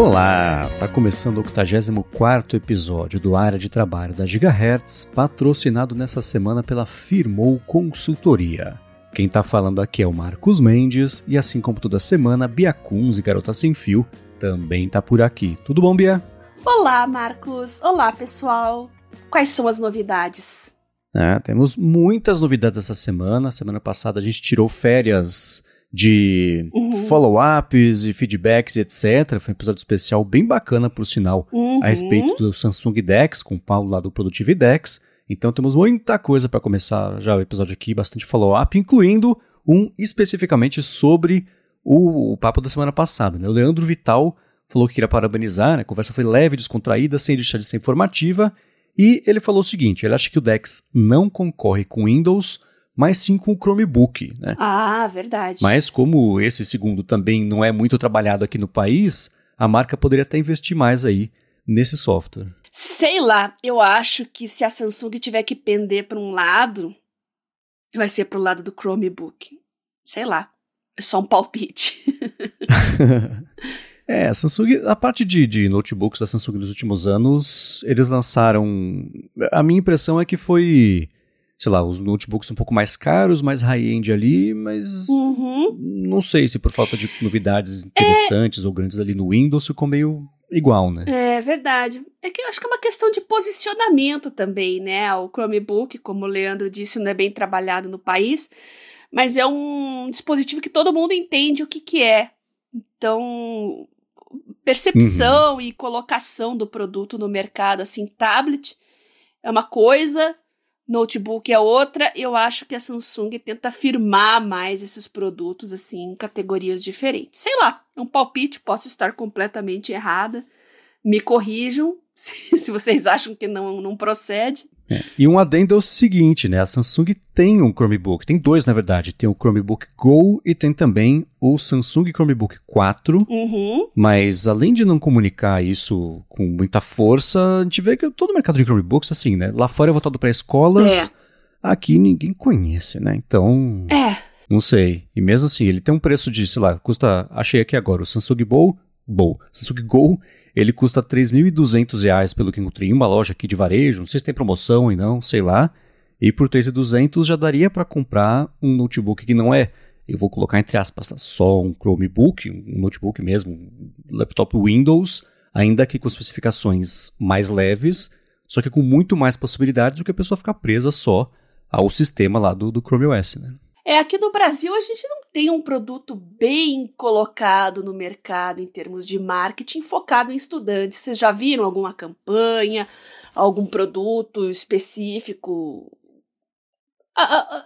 Olá, tá começando o 84 episódio do Área de Trabalho da Gigahertz, patrocinado nessa semana pela Firmou Consultoria. Quem tá falando aqui é o Marcos Mendes e assim como toda semana, Bia Kunz e Garota Sem Fio também tá por aqui. Tudo bom, Bia? Olá, Marcos. Olá, pessoal. Quais são as novidades? É, temos muitas novidades essa semana. Semana passada a gente tirou férias de uhum. follow-ups e feedbacks e etc. Foi um episódio especial bem bacana, por sinal, uhum. a respeito do Samsung Dex, com o Paulo lá do Productive Dex. Então temos muita coisa para começar já o episódio aqui, bastante follow-up, incluindo um especificamente sobre o, o, papo da semana passada. Né? O Leandro Vital falou que queria parabenizar, né? a conversa foi leve, descontraída, sem deixar de ser informativa, e ele falou o seguinte, ele acha que o Dex não concorre com Windows, mas sim com o Chromebook, né? Ah, verdade. Mas como esse segundo também não é muito trabalhado aqui no país, a marca poderia até investir mais aí nesse software. Sei lá, eu acho que se a Samsung tiver que pender para um lado, vai ser para o lado do Chromebook. Sei lá, é só um palpite. é, a Samsung, a parte de, de notebooks da Samsung nos últimos anos, eles lançaram. A minha impressão é que foi sei lá, os notebooks um pouco mais caros, mais high-end ali, mas uhum. não sei se por falta de novidades interessantes é... ou grandes ali no Windows ficou meio igual, né? É verdade. É que eu acho que é uma questão de posicionamento também, né? O Chromebook, como o Leandro disse, não é bem trabalhado no país, mas é um dispositivo que todo mundo entende o que, que é. Então, percepção uhum. e colocação do produto no mercado, assim, tablet é uma coisa, notebook é outra, eu acho que a Samsung tenta afirmar mais esses produtos assim em categorias diferentes. Sei lá, é um palpite, posso estar completamente errada. Me corrijam se, se vocês acham que não, não procede. É. E um adendo é o seguinte, né? A Samsung tem um Chromebook, tem dois na verdade. Tem o Chromebook Go e tem também o Samsung Chromebook 4. Uhum. Mas além de não comunicar isso com muita força, a gente vê que todo o mercado de Chromebooks, assim, né? Lá fora é voltado para escolas, é. aqui ninguém conhece, né? Então. É. Não sei. E mesmo assim, ele tem um preço de, sei lá, custa. Achei aqui agora, o Samsung Bow. Bow. Samsung Go ele custa R$ 3.200 pelo que encontrei em uma loja aqui de varejo. Não sei se tem promoção e não, sei lá. E por R$ 3.200 já daria para comprar um notebook que não é, eu vou colocar entre aspas, tá? só um Chromebook, um notebook mesmo, um laptop Windows, ainda que com especificações mais leves, só que com muito mais possibilidades do que a pessoa ficar presa só ao sistema lá do, do Chrome OS, né? É, aqui no Brasil a gente não tem um produto bem colocado no mercado em termos de marketing focado em estudantes. Vocês já viram alguma campanha, algum produto específico?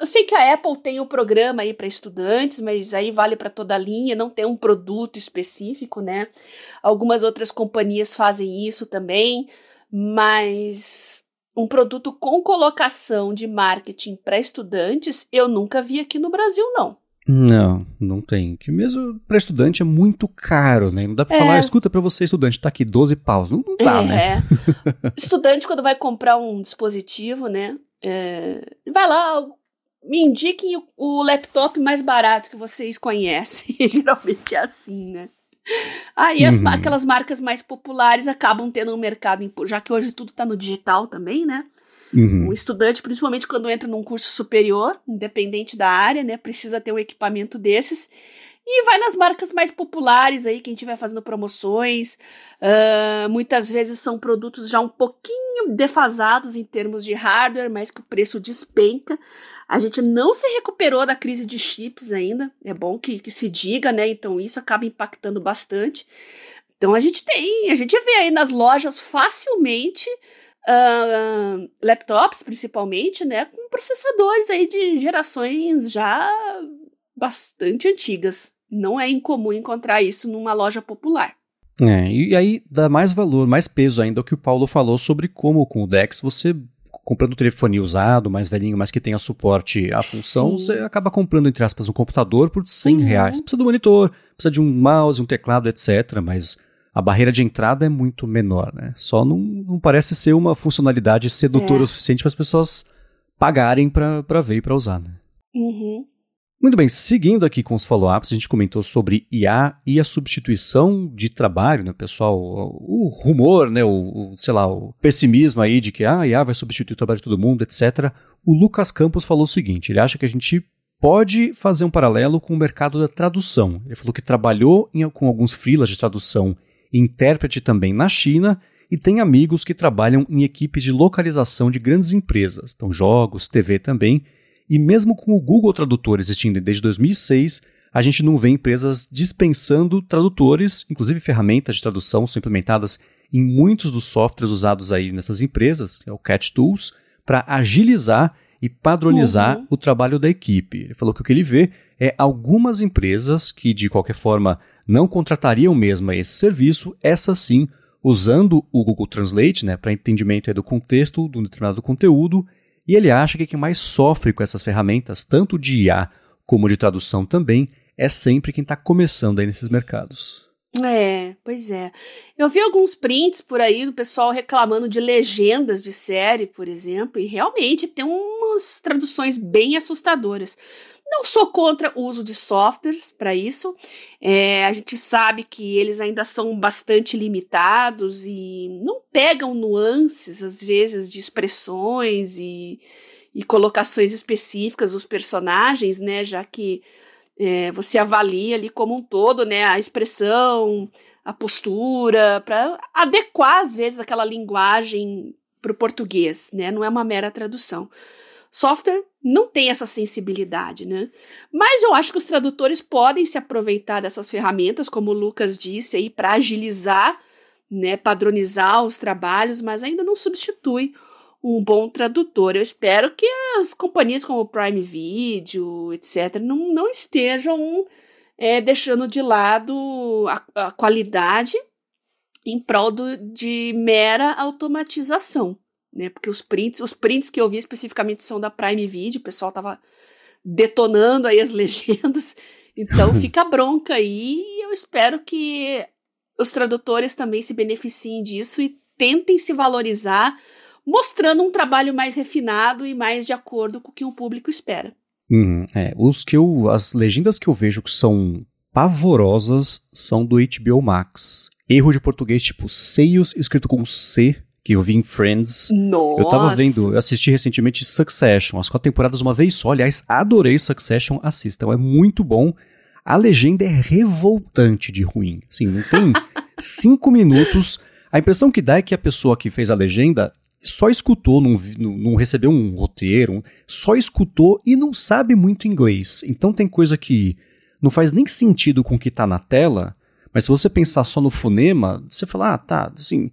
Eu sei que a Apple tem o um programa aí para estudantes, mas aí vale para toda a linha, não tem um produto específico, né? Algumas outras companhias fazem isso também, mas um produto com colocação de marketing para estudantes, eu nunca vi aqui no Brasil, não. Não, não tem. Que mesmo para estudante é muito caro, né? Não dá para é. falar, escuta para você estudante, tá aqui 12 paus. Não, não dá, é. né? estudante quando vai comprar um dispositivo, né? É, vai lá, me indiquem o, o laptop mais barato que vocês conhecem. Geralmente é assim, né? Aí as, uhum. aquelas marcas mais populares acabam tendo um mercado, já que hoje tudo está no digital também, né? Uhum. Um estudante, principalmente quando entra num curso superior, independente da área, né, precisa ter um equipamento desses. E vai nas marcas mais populares aí, quem estiver fazendo promoções. Uh, muitas vezes são produtos já um pouquinho defasados em termos de hardware, mas que o preço despenca. A gente não se recuperou da crise de chips ainda. É bom que, que se diga, né? Então isso acaba impactando bastante. Então a gente tem, a gente vê aí nas lojas facilmente uh, laptops, principalmente, né? Com processadores aí de gerações já bastante antigas. Não é incomum encontrar isso numa loja popular. É, e aí dá mais valor, mais peso ainda o que o Paulo falou sobre como com o Dex você comprando um telefone usado, mais velhinho, mas que tenha suporte à função, Sim. você acaba comprando, entre aspas, um computador por 100 uhum. reais. Precisa do monitor, precisa de um mouse, um teclado, etc. Mas a barreira de entrada é muito menor, né? Só não, não parece ser uma funcionalidade sedutora é. o suficiente para as pessoas pagarem para ver e para usar, né? Uhum. Muito bem, seguindo aqui com os follow-ups, a gente comentou sobre IA e a substituição de trabalho, né, pessoal? O, rumor, né, o, o, sei lá, o pessimismo aí de que ah, IA vai substituir o trabalho de todo mundo, etc. O Lucas Campos falou o seguinte: ele acha que a gente pode fazer um paralelo com o mercado da tradução. Ele falou que trabalhou em, com alguns freelas de tradução e intérprete também na China e tem amigos que trabalham em equipes de localização de grandes empresas, então jogos, TV também, e mesmo com o Google Tradutor existindo desde 2006, a gente não vê empresas dispensando tradutores, inclusive ferramentas de tradução são implementadas em muitos dos softwares usados aí nessas empresas, que é o Cat Tools, para agilizar e padronizar uhum. o trabalho da equipe. Ele falou que o que ele vê é algumas empresas que, de qualquer forma, não contratariam mesmo esse serviço, essas sim, usando o Google Translate né, para entendimento do contexto de um determinado conteúdo e ele acha que quem mais sofre com essas ferramentas, tanto de IA como de tradução também, é sempre quem está começando aí nesses mercados. É, pois é. Eu vi alguns prints por aí do pessoal reclamando de legendas de série, por exemplo, e realmente tem umas traduções bem assustadoras. Não sou contra o uso de softwares para isso. É, a gente sabe que eles ainda são bastante limitados e não pegam nuances, às vezes, de expressões e, e colocações específicas dos personagens, né? Já que é, você avalia ali como um todo, né? A expressão, a postura, para adequar, às vezes, aquela linguagem para o português, né? Não é uma mera tradução. Software não tem essa sensibilidade, né? Mas eu acho que os tradutores podem se aproveitar dessas ferramentas, como o Lucas disse aí, para agilizar, né, padronizar os trabalhos, mas ainda não substitui um bom tradutor. Eu espero que as companhias como o Prime Video, etc., não, não estejam é, deixando de lado a, a qualidade em prol do, de mera automatização né? Porque os prints, os prints que eu vi especificamente são da Prime Video, o pessoal tava detonando aí as legendas. Então fica bronca aí e eu espero que os tradutores também se beneficiem disso e tentem se valorizar, mostrando um trabalho mais refinado e mais de acordo com o que o público espera. Uhum, é, os que eu, as legendas que eu vejo que são pavorosas são do HBO Max. Erro de português tipo seios escrito com C que eu vi em Friends. Nossa. Eu tava vendo, eu assisti recentemente Succession, as quatro temporadas uma vez só. Aliás, adorei Succession, assistam, é muito bom. A legenda é revoltante de ruim. Assim, não tem cinco minutos. A impressão que dá é que a pessoa que fez a legenda só escutou, não, não recebeu um roteiro, só escutou e não sabe muito inglês. Então tem coisa que não faz nem sentido com o que tá na tela, mas se você pensar só no fonema, você fala, ah, tá, assim,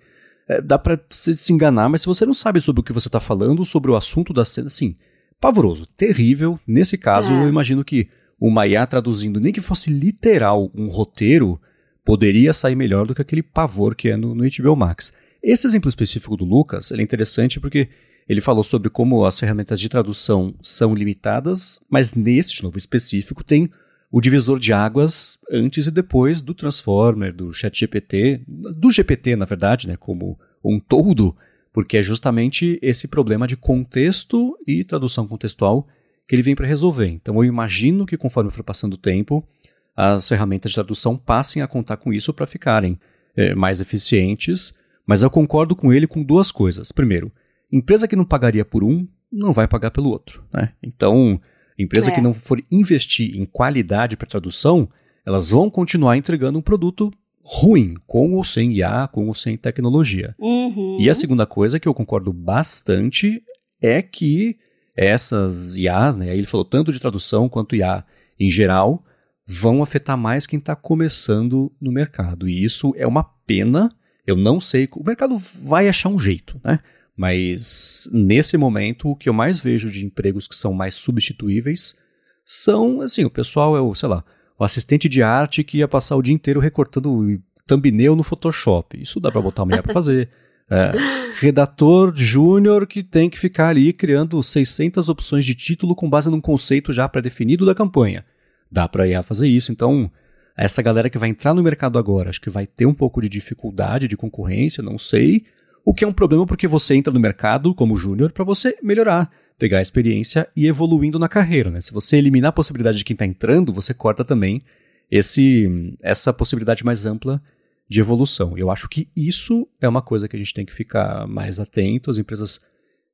é, dá para se, se, enganar, mas se você não sabe sobre o que você está falando, sobre o assunto da cena, assim, pavoroso, terrível. Nesse caso, é. eu imagino que o Maiá traduzindo, nem que fosse literal um roteiro, poderia sair melhor do que aquele pavor que é no, no HBO Max. Esse exemplo específico do Lucas é interessante porque ele falou sobre como as ferramentas de tradução são limitadas, mas nesse, de novo, específico, tem o divisor de águas antes e depois do Transformer, do ChatGPT, do GPT, na verdade, né, como um todo, porque é justamente esse problema de contexto e tradução contextual que ele vem para resolver. Então eu imagino que conforme for passando o tempo, as ferramentas de tradução passem a contar com isso para ficarem é, mais eficientes, mas eu concordo com ele com duas coisas. Primeiro, empresa que não pagaria por um, não vai pagar pelo outro. Né? Então, Empresa é. que não for investir em qualidade para tradução, elas vão continuar entregando um produto ruim, com ou sem IA, com ou sem tecnologia. Uhum. E a segunda coisa que eu concordo bastante é que essas IAs, né, ele falou tanto de tradução quanto IA em geral, vão afetar mais quem está começando no mercado. E isso é uma pena. Eu não sei. O mercado vai achar um jeito, né? Mas nesse momento, o que eu mais vejo de empregos que são mais substituíveis são, assim, o pessoal é o, sei lá, o assistente de arte que ia passar o dia inteiro recortando thumbnail no Photoshop. Isso dá para botar amanhã para fazer. É, redator júnior que tem que ficar ali criando 600 opções de título com base num conceito já pré-definido da campanha. Dá para IA fazer isso. Então, essa galera que vai entrar no mercado agora, acho que vai ter um pouco de dificuldade de concorrência, não sei. O que é um problema porque você entra no mercado como júnior para você melhorar, pegar a experiência e evoluindo na carreira, né? Se você eliminar a possibilidade de quem está entrando, você corta também esse, essa possibilidade mais ampla de evolução. Eu acho que isso é uma coisa que a gente tem que ficar mais atento. As empresas,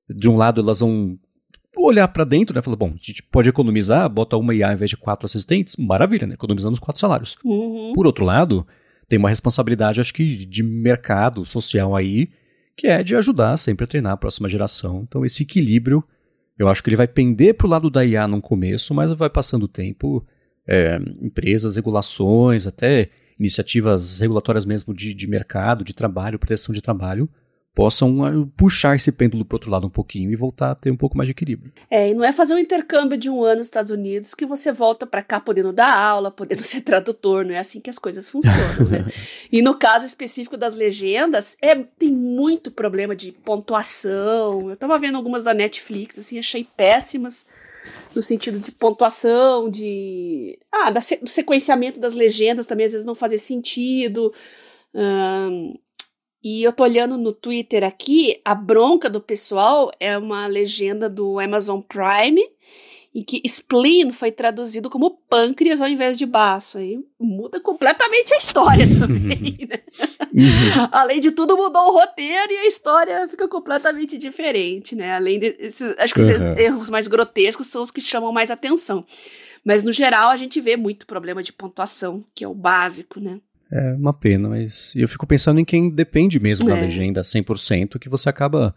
de um lado, elas vão olhar para dentro, né? Falar, bom, a gente pode economizar, bota uma IA ao invés de quatro assistentes, maravilha, né? Economizando os quatro salários. Uhum. Por outro lado, tem uma responsabilidade, acho que, de mercado social aí, que é de ajudar sempre a treinar a próxima geração. Então, esse equilíbrio, eu acho que ele vai pender para o lado da IA no começo, mas vai passando o tempo, é, empresas, regulações, até iniciativas regulatórias mesmo de, de mercado, de trabalho, proteção de trabalho, possam ah, puxar esse pêndulo para outro lado um pouquinho e voltar a ter um pouco mais de equilíbrio. É, e não é fazer um intercâmbio de um ano nos Estados Unidos que você volta para cá podendo dar aula, podendo ser tradutor, não é assim que as coisas funcionam, né? e no caso específico das legendas, é, tem muito problema de pontuação. Eu tava vendo algumas da Netflix, assim, achei péssimas no sentido de pontuação, de. Ah, da, do sequenciamento das legendas também às vezes não fazer sentido. Um, e eu tô olhando no Twitter aqui, a bronca do pessoal é uma legenda do Amazon Prime, em que spleen foi traduzido como pâncreas ao invés de baço. Aí muda completamente a história também, né? Uhum. Além de tudo, mudou o roteiro e a história fica completamente diferente, né? Além desses, acho que esses uhum. erros mais grotescos são os que chamam mais atenção. Mas no geral a gente vê muito problema de pontuação, que é o básico, né? É uma pena, mas eu fico pensando em quem depende mesmo é. da legenda 100%, que você acaba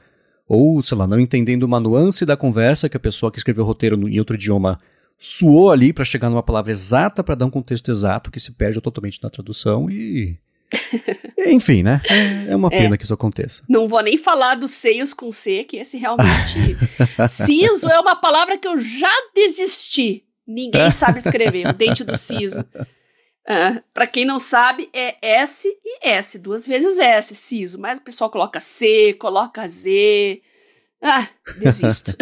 ou, sei lá, não entendendo uma nuance da conversa que a pessoa que escreveu o roteiro em outro idioma suou ali para chegar numa palavra exata para dar um contexto exato que se perde totalmente na tradução e enfim, né? É uma é. pena é. que isso aconteça. Não vou nem falar dos seios com C, que esse realmente. siso é uma palavra que eu já desisti. Ninguém sabe escrever, o dente do siso. Uh, para quem não sabe, é S e S, duas vezes S, siso. Mas o pessoal coloca C, coloca Z. Ah, desisto.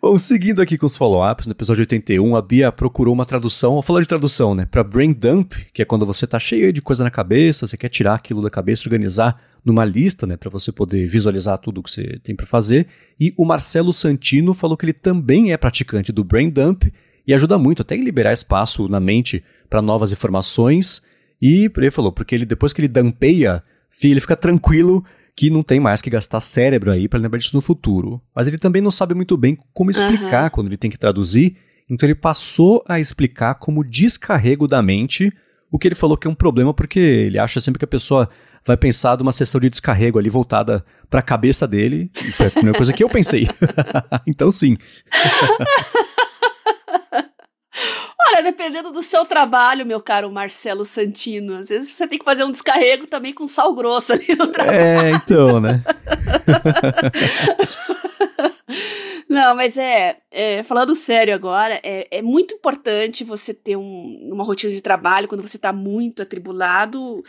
Bom, seguindo aqui com os follow-ups, no episódio 81, a Bia procurou uma tradução, vou falar de tradução, né, para brain dump, que é quando você tá cheio de coisa na cabeça, você quer tirar aquilo da cabeça, organizar numa lista, né, para você poder visualizar tudo que você tem para fazer. E o Marcelo Santino falou que ele também é praticante do brain dump e ajuda muito até em liberar espaço na mente para novas informações. E ele falou, porque ele depois que ele dampeia, ele fica tranquilo que não tem mais que gastar cérebro aí para lembrar disso no futuro. Mas ele também não sabe muito bem como explicar uhum. quando ele tem que traduzir, então ele passou a explicar como descarrego da mente, o que ele falou que é um problema porque ele acha sempre que a pessoa vai pensar de uma sessão de descarrego ali voltada para a cabeça dele. Isso é a primeira coisa que eu pensei. então sim. Olha, dependendo do seu trabalho, meu caro Marcelo Santino, às vezes você tem que fazer um descarrego também com sal grosso ali no trabalho. É, então, né? Não, mas é, é, falando sério agora, é, é muito importante você ter um, uma rotina de trabalho quando você está muito atribulado,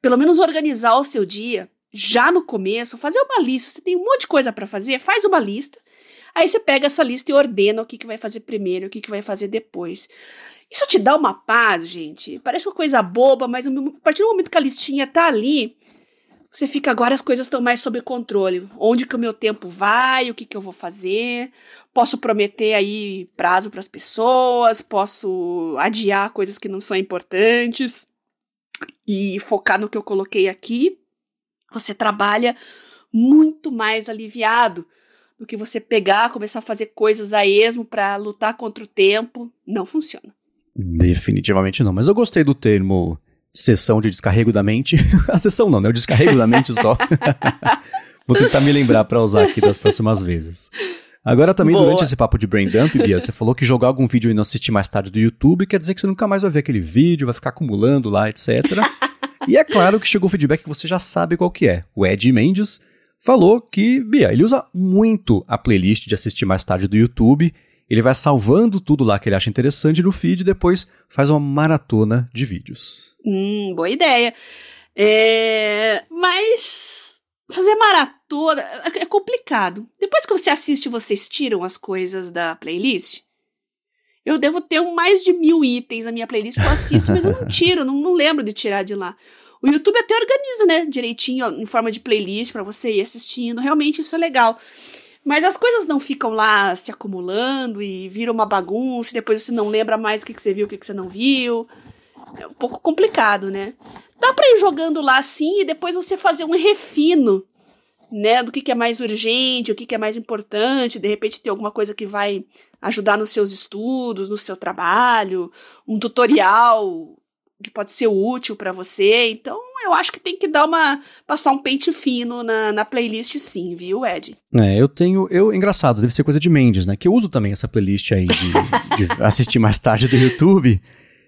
pelo menos organizar o seu dia já no começo, fazer uma lista. Você tem um monte de coisa para fazer, faz uma lista Aí você pega essa lista e ordena o que, que vai fazer primeiro, o que, que vai fazer depois. Isso te dá uma paz, gente. Parece uma coisa boba, mas a partir do momento que a listinha tá ali, você fica agora as coisas estão mais sob controle. Onde que o meu tempo vai, o que que eu vou fazer? Posso prometer aí prazo para as pessoas, posso adiar coisas que não são importantes e focar no que eu coloquei aqui. Você trabalha muito mais aliviado do que você pegar, começar a fazer coisas a esmo para lutar contra o tempo. Não funciona. Definitivamente não. Mas eu gostei do termo sessão de descarrego da mente. a sessão não, né? O descarrego da mente só. Vou tentar me lembrar para usar aqui das próximas vezes. Agora também, Boa. durante esse papo de brain dump, Bia, você falou que jogar algum vídeo e não assistir mais tarde do YouTube quer dizer que você nunca mais vai ver aquele vídeo, vai ficar acumulando lá, etc. e é claro que chegou o feedback que você já sabe qual que é. O Ed Mendes falou que, Bia, ele usa muito a playlist de assistir mais tarde do YouTube. Ele vai salvando tudo lá que ele acha interessante no feed e depois faz uma maratona de vídeos. Hum, boa ideia. É... Mas fazer maratona é complicado. Depois que você assiste, vocês tiram as coisas da playlist? Eu devo ter mais de mil itens na minha playlist que eu assisto, mas eu não tiro, não, não lembro de tirar de lá. O YouTube até organiza, né, direitinho, em forma de playlist para você ir assistindo. Realmente isso é legal. Mas as coisas não ficam lá se acumulando e viram uma bagunça, e depois você não lembra mais o que, que você viu, o que, que você não viu. É um pouco complicado, né? Dá para ir jogando lá assim e depois você fazer um refino, né? Do que, que é mais urgente, o que, que é mais importante. De repente ter alguma coisa que vai ajudar nos seus estudos, no seu trabalho, um tutorial que pode ser útil para você. Então, eu acho que tem que dar uma. passar um pente fino na, na playlist, sim, viu, Ed? É, eu tenho. Eu, engraçado, deve ser coisa de Mendes, né? Que eu uso também essa playlist aí de, de assistir mais tarde do YouTube.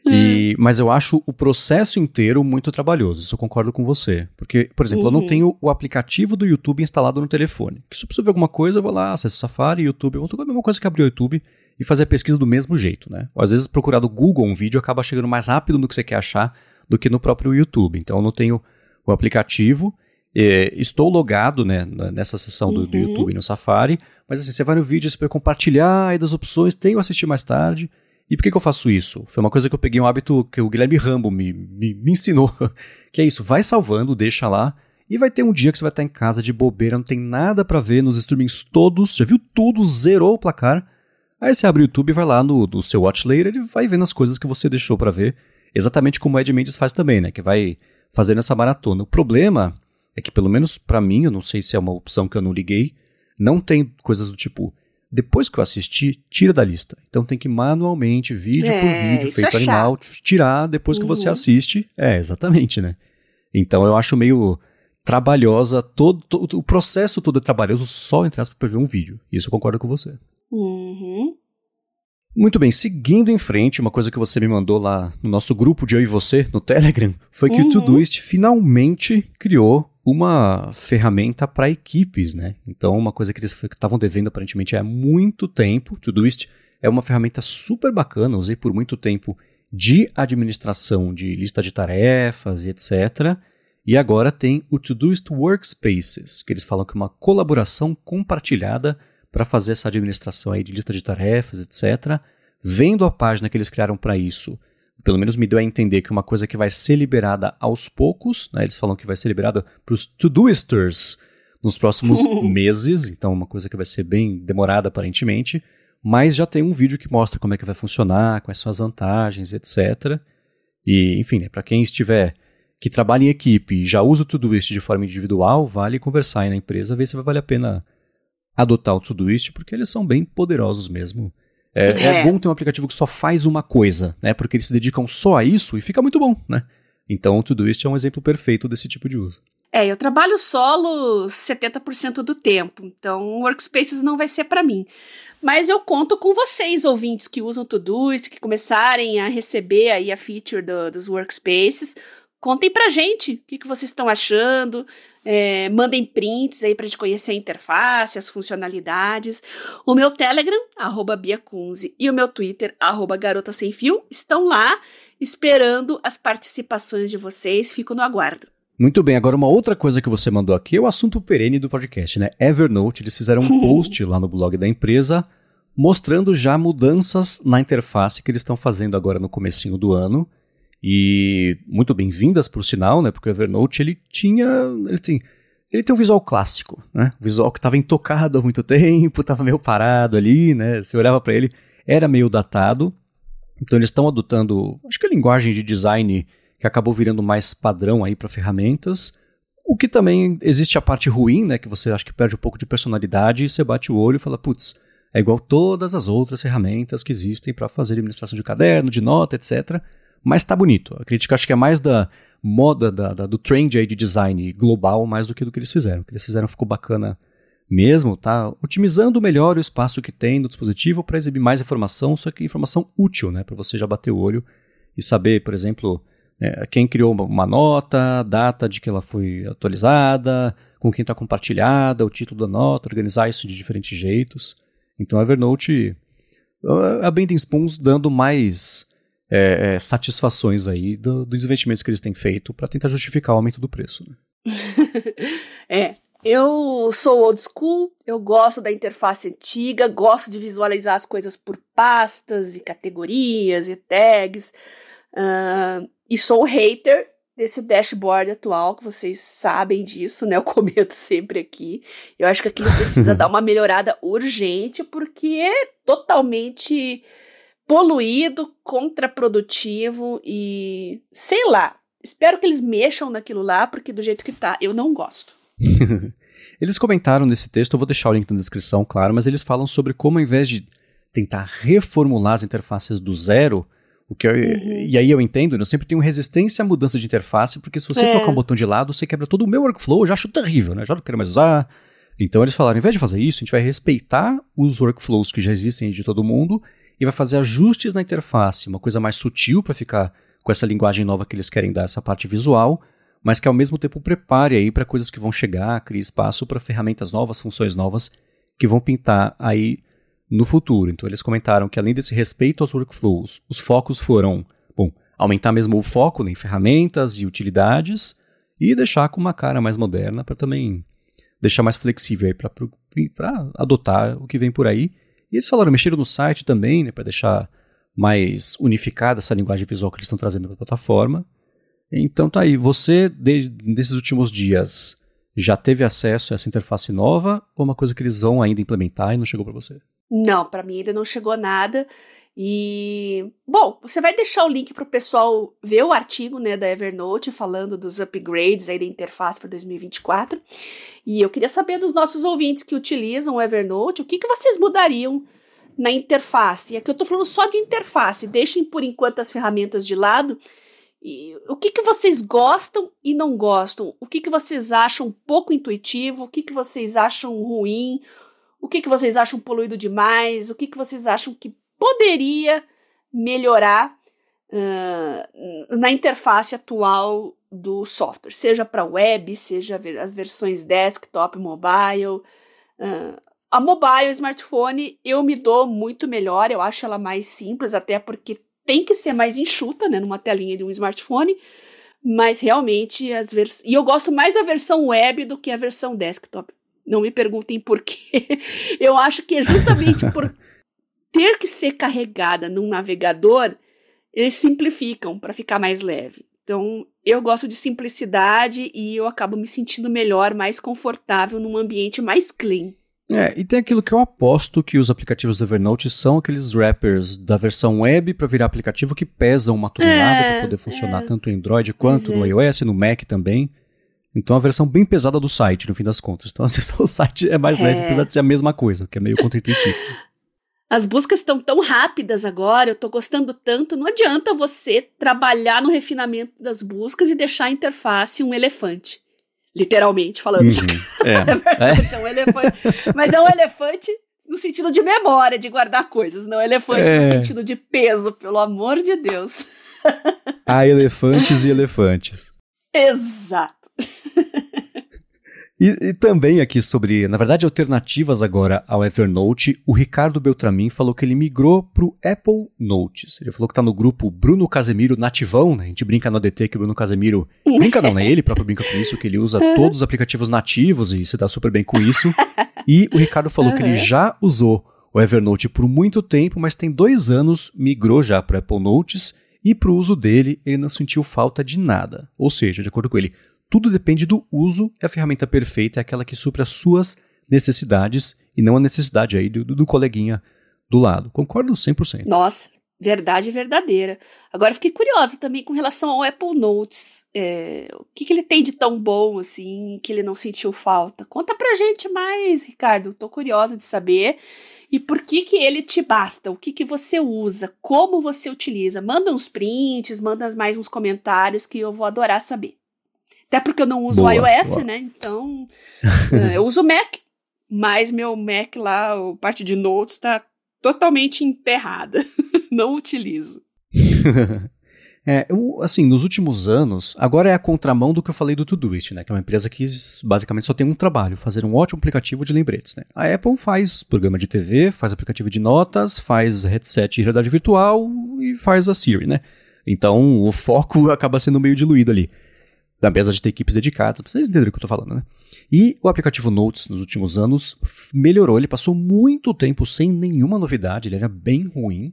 E, hum. mas eu acho o processo inteiro muito trabalhoso, isso eu concordo com você. Porque, por exemplo, uhum. eu não uhum. tenho o aplicativo do YouTube instalado no telefone. Se eu preciso ver alguma coisa, eu vou lá, acesso o Safari, YouTube, eu vou a mesma coisa que abrir o YouTube e fazer a pesquisa do mesmo jeito, né? Ou às vezes procurar no Google um vídeo acaba chegando mais rápido no que você quer achar do que no próprio YouTube. Então eu não tenho o aplicativo, é, estou logado né, nessa do, uhum. do, YouTube no Safari, mas assim, você vai no vídeo, você pode compartilhar aí das opções, tem o assistir mais tarde. E por que, que, eu faço isso? Foi uma coisa que eu peguei um hábito que o Guilherme Rambo me, me, me ensinou, que é isso, vai salvando, deixa lá, e vai ter um dia que você vai estar em casa de bobeira, não tem nada para ver nos streamings todos, já viu tudo, zerou o placar, Aí você abre o YouTube e vai lá no, no seu Watch Later, ele vai vendo as coisas que você deixou para ver, exatamente como o Ed Mendes faz também, né? Que vai fazendo essa maratona. O problema é que, pelo menos para mim, eu não sei se é uma opção que eu não liguei, não tem coisas do tipo, depois que eu assisti, tira da lista. Então tem que manualmente, vídeo é, por vídeo, feito é animal, tirar depois que uhum. você assiste. É, exatamente, né? Então eu acho meio trabalhosa, todo, todo, o processo todo é trabalhoso só entre aspas para ver um vídeo. Isso eu concordo com você. Uhum. Muito bem, seguindo em frente, uma coisa que você me mandou lá no nosso grupo de Eu e Você, no Telegram, foi que uhum. o Todoist finalmente criou uma ferramenta para equipes, né? Então, uma coisa que eles estavam devendo aparentemente há muito tempo. Todoist é uma ferramenta super bacana, usei por muito tempo de administração de lista de tarefas e etc. E agora tem o Todoist Workspaces, que eles falam que é uma colaboração compartilhada para fazer essa administração aí de lista de tarefas, etc. Vendo a página que eles criaram para isso, pelo menos me deu a entender que uma coisa que vai ser liberada aos poucos, né, eles falam que vai ser liberada para os Todoisters nos próximos meses, então uma coisa que vai ser bem demorada aparentemente, mas já tem um vídeo que mostra como é que vai funcionar, quais são as vantagens, etc. E, enfim, né, para quem estiver que trabalha em equipe e já usa o Todoist de forma individual, vale conversar aí na empresa, ver se vai valer a pena adotar o Todoist, porque eles são bem poderosos mesmo. É, é. é, bom ter um aplicativo que só faz uma coisa, né? Porque eles se dedicam só a isso e fica muito bom, né? Então o Todoist é um exemplo perfeito desse tipo de uso. É, eu trabalho solo 70% do tempo, então o Workspaces não vai ser para mim. Mas eu conto com vocês, ouvintes, que usam Todoist, que começarem a receber aí a feature do, dos Workspaces. Contem pra gente o que, que vocês estão achando. É, mandem prints aí pra gente conhecer a interface, as funcionalidades. O meu Telegram, arroba Biacunze, e o meu Twitter, arroba Garota Sem Fio, estão lá esperando as participações de vocês. Fico no aguardo. Muito bem, agora uma outra coisa que você mandou aqui é o assunto perene do podcast, né? Evernote, eles fizeram um post lá no blog da empresa mostrando já mudanças na interface que eles estão fazendo agora no comecinho do ano. E muito bem-vindas, por sinal, né? Porque o Evernote ele tinha. Ele tem, ele tem um visual clássico, né? Um visual que estava intocado há muito tempo, estava meio parado ali, né? Você olhava para ele, era meio datado. Então eles estão adotando, acho que a linguagem de design que acabou virando mais padrão aí para ferramentas. O que também existe a parte ruim, né? Que você acha que perde um pouco de personalidade e você bate o olho e fala, putz, é igual todas as outras ferramentas que existem para fazer administração de caderno, de nota, etc mas tá bonito. A crítica acho que é mais da moda, da, da, do trend aí de design global, mais do que do que eles fizeram. O que eles fizeram ficou bacana mesmo, tá? Otimizando melhor o espaço que tem no dispositivo para exibir mais informação, só que informação útil, né? Para você já bater o olho e saber, por exemplo, né, quem criou uma nota, data de que ela foi atualizada, com quem está compartilhada, o título da nota, organizar isso de diferentes jeitos. Então a Evernote, a Bending Spoons dando mais é, é, satisfações aí do, dos investimentos que eles têm feito para tentar justificar o aumento do preço. Né? é, eu sou old school, eu gosto da interface antiga, gosto de visualizar as coisas por pastas e categorias e tags, uh, e sou hater desse dashboard atual, que vocês sabem disso, né? Eu comento sempre aqui. Eu acho que aquilo precisa dar uma melhorada urgente, porque é totalmente poluído, contraprodutivo e sei lá. Espero que eles mexam naquilo lá, porque do jeito que tá, eu não gosto. eles comentaram nesse texto, eu vou deixar o link na descrição, claro, mas eles falam sobre como ao invés de tentar reformular as interfaces do zero, o que eu, uhum. E aí eu entendo, eu sempre tenho resistência à mudança de interface, porque se você é. tocar um botão de lado, você quebra todo o meu workflow, eu já acho terrível, né? Já não quero mais usar. Então eles falaram, ao invés de fazer isso, a gente vai respeitar os workflows que já existem de todo mundo e vai fazer ajustes na interface, uma coisa mais sutil para ficar com essa linguagem nova que eles querem dar, essa parte visual, mas que ao mesmo tempo prepare aí para coisas que vão chegar, crie espaço para ferramentas novas, funções novas que vão pintar aí no futuro. Então eles comentaram que além desse respeito aos workflows, os focos foram, bom, aumentar mesmo o foco em ferramentas e utilidades e deixar com uma cara mais moderna para também deixar mais flexível aí para adotar o que vem por aí. E eles falaram, mexeram no site também, né, para deixar mais unificada essa linguagem visual que eles estão trazendo para a plataforma. Então tá aí, você de, desses últimos dias já teve acesso a essa interface nova ou uma coisa que eles vão ainda implementar e não chegou para você? Não, para mim ainda não chegou nada. E bom, você vai deixar o link para o pessoal ver o artigo, né, da Evernote falando dos upgrades aí da interface para 2024. E eu queria saber dos nossos ouvintes que utilizam o Evernote, o que que vocês mudariam na interface. E aqui eu estou falando só de interface. Deixem por enquanto as ferramentas de lado. E o que, que vocês gostam e não gostam? O que, que vocês acham pouco intuitivo? O que, que vocês acham ruim? O que, que vocês acham poluído demais? O que, que vocês acham que poderia melhorar uh, na interface atual do software? Seja para web, seja as versões desktop, mobile. Uh, a mobile, smartphone, eu me dou muito melhor, eu acho ela mais simples, até porque tem que ser mais enxuta, né, numa telinha de um smartphone, mas realmente as vers... E eu gosto mais da versão web do que a versão desktop. Não me perguntem por quê. Eu acho que é justamente por ter que ser carregada num navegador, eles simplificam para ficar mais leve. Então, eu gosto de simplicidade e eu acabo me sentindo melhor, mais confortável num ambiente mais clean. É, e tem aquilo que eu aposto que os aplicativos do Evernote são aqueles wrappers da versão web para virar aplicativo que pesam uma tonelada é, para poder funcionar é. tanto no Android quanto no é. iOS, no Mac também. Então, a versão bem pesada do site, no fim das contas. Então, vezes, o site é mais leve, é. apesar de ser a mesma coisa, que é meio contra-intuitivo. As buscas estão tão rápidas agora, eu estou gostando tanto, não adianta você trabalhar no refinamento das buscas e deixar a interface um elefante literalmente falando. Uhum. É. é verdade, é. é um elefante. Mas é um elefante no sentido de memória, de guardar coisas, não elefante é. no sentido de peso, pelo amor de Deus. Há elefantes e elefantes. Exato. E, e, também aqui sobre, na verdade, alternativas agora ao Evernote, o Ricardo Beltramin falou que ele migrou para o Apple Notes. Ele falou que está no grupo Bruno Casemiro nativão, né? A gente brinca no ADT que o Bruno Casemiro... Brinca não, né? Ele próprio brinca com isso, que ele usa todos os aplicativos nativos e se dá super bem com isso. E o Ricardo falou uhum. que ele já usou o Evernote por muito tempo, mas tem dois anos, migrou já para Apple Notes e para o uso dele ele não sentiu falta de nada. Ou seja, de acordo com ele, tudo depende do uso e a ferramenta perfeita é aquela que supra as suas necessidades e não a necessidade aí do, do coleguinha do lado. Concordo 100%. Nossa, verdade verdadeira. Agora fiquei curiosa também com relação ao Apple Notes. É, o que, que, ele tem de tão bom assim que ele não sentiu falta? Conta pra gente mais, Ricardo. Tô curiosa de saber. E por que que ele te basta? O que que você usa? Como você utiliza? Manda uns prints, manda mais uns comentários que eu vou adorar saber. Até porque eu não uso boa, iOS, boa. né? Então, é, eu uso Mac, mas meu Mac lá, a parte de notes, está totalmente enterrada. não utilizo. É, eu, assim, nos últimos anos, agora é a contramão do que eu falei do Todoist, né? Que é uma empresa que basicamente só tem um trabalho, fazer um ótimo aplicativo de lembretes, né? A Apple faz programa de TV, faz aplicativo de notas, faz headset de realidade virtual e faz a Siri, né? Então, o foco acaba sendo meio diluído ali apesar de ter equipes dedicadas, vocês entenderam o que eu estou falando, né? E o aplicativo Notes, nos últimos anos, melhorou, ele passou muito tempo sem nenhuma novidade, ele era bem ruim.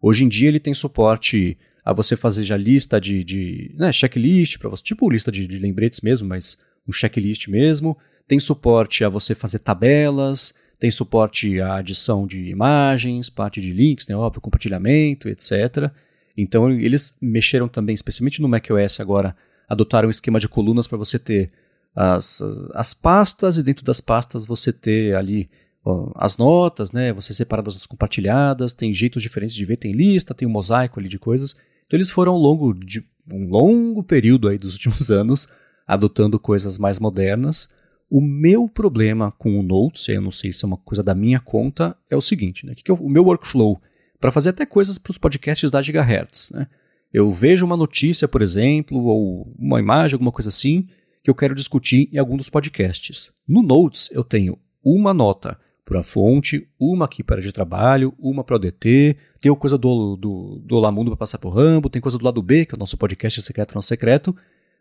Hoje em dia ele tem suporte a você fazer já lista de, de né, checklist, para você, tipo lista de, de lembretes mesmo, mas um checklist mesmo. Tem suporte a você fazer tabelas, tem suporte à adição de imagens, parte de links, né, óbvio, compartilhamento, etc. Então eles mexeram também, especialmente no macOS agora, adotaram um esquema de colunas para você ter as, as pastas e dentro das pastas você ter ali as notas, né, você separar das notas compartilhadas, tem jeitos diferentes de ver, tem lista, tem um mosaico ali de coisas. Então eles foram ao longo de um longo período aí dos últimos anos adotando coisas mais modernas. O meu problema com o Notes, eu não sei se é uma coisa da minha conta, é o seguinte, né? Que que eu, o meu workflow para fazer até coisas para os podcasts da Gigahertz, né? Eu vejo uma notícia, por exemplo, ou uma imagem, alguma coisa assim, que eu quero discutir em algum dos podcasts. No Notes eu tenho uma nota para a fonte, uma aqui para de trabalho, uma para o DT, tem coisa do, do, do Olá Mundo para passar por Rambo, tem coisa do lado B, que é o nosso podcast secreto não secreto.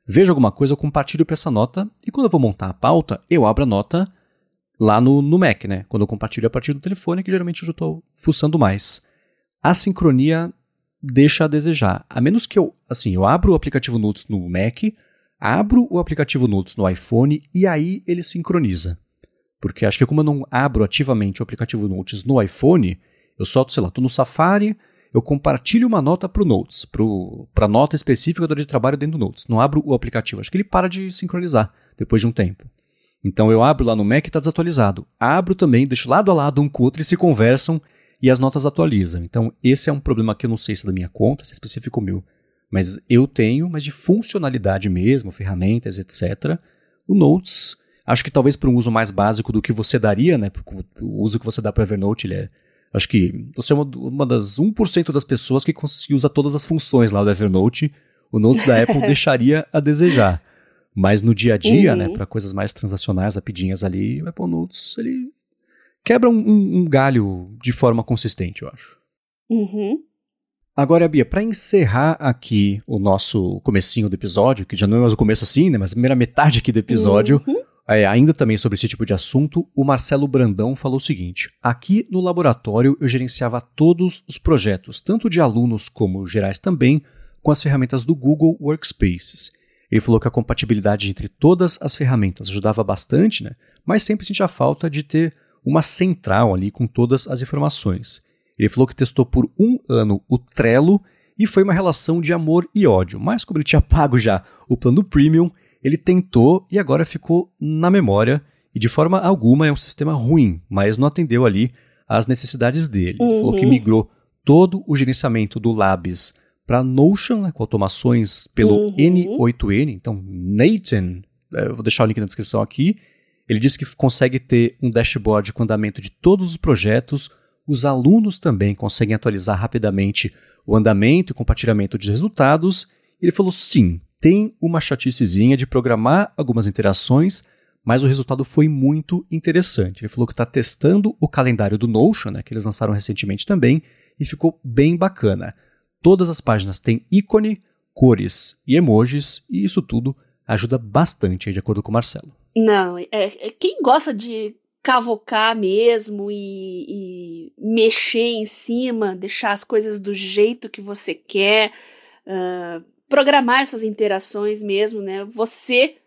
Vejo alguma coisa, eu compartilho para essa nota, e quando eu vou montar a pauta, eu abro a nota lá no, no Mac, né? Quando eu compartilho a partir do telefone, que geralmente eu estou fuçando mais. A sincronia deixa a desejar. A menos que eu, assim, eu abro o aplicativo Notes no Mac, abro o aplicativo Notes no iPhone e aí ele sincroniza. Porque acho que como eu não abro ativamente o aplicativo Notes no iPhone, eu solto, sei lá, estou no Safari, eu compartilho uma nota para o Notes, para a nota específica do de trabalho dentro do Notes. Não abro o aplicativo, acho que ele para de sincronizar depois de um tempo. Então eu abro lá no Mac e está desatualizado. Abro também, deixo lado a lado um com o outro e se conversam e as notas atualizam. Então esse é um problema que eu não sei se é da minha conta, se é específico meu. Mas eu tenho, mas de funcionalidade mesmo, ferramentas, etc. O Notes Acho que talvez para um uso mais básico do que você daria, né? O uso que você dá para Evernote, ele é. Acho que você é uma, uma das 1% das pessoas que, que usa todas as funções lá do Evernote. O Notes da Apple deixaria a desejar. Mas no dia a dia, né, uhum. né, para coisas mais transacionais, rapidinhas ali, o Apple Notes, ele quebra um, um, um galho de forma consistente, eu acho. Uhum. Agora, Bia, para encerrar aqui o nosso comecinho do episódio, que já não é mais o começo assim, né, mas a primeira metade aqui do episódio, uhum. É, ainda também sobre esse tipo de assunto, o Marcelo Brandão falou o seguinte: aqui no laboratório eu gerenciava todos os projetos, tanto de alunos como gerais também, com as ferramentas do Google Workspaces. Ele falou que a compatibilidade entre todas as ferramentas ajudava bastante, né? mas sempre sentia falta de ter uma central ali com todas as informações. Ele falou que testou por um ano o Trello e foi uma relação de amor e ódio, mas como ele tinha pago já o plano premium, ele tentou e agora ficou na memória, e de forma alguma é um sistema ruim, mas não atendeu ali às necessidades dele. Uhum. Ele falou que uhum. migrou todo o gerenciamento do Labs para Notion, né, com automações pelo uhum. N8N, então Nathan, é, eu vou deixar o link na descrição aqui. Ele disse que consegue ter um dashboard com andamento de todos os projetos. Os alunos também conseguem atualizar rapidamente o andamento e compartilhamento de resultados. Ele falou sim, tem uma chaticezinha de programar algumas interações, mas o resultado foi muito interessante. Ele falou que está testando o calendário do Notion, né, que eles lançaram recentemente também, e ficou bem bacana. Todas as páginas têm ícone, cores e emojis, e isso tudo ajuda bastante, de acordo com o Marcelo. Não, é, é quem gosta de cavocar mesmo e, e, mexer em cima, deixar as coisas do jeito que você quer, uh, programar essas interações mesmo, né? Você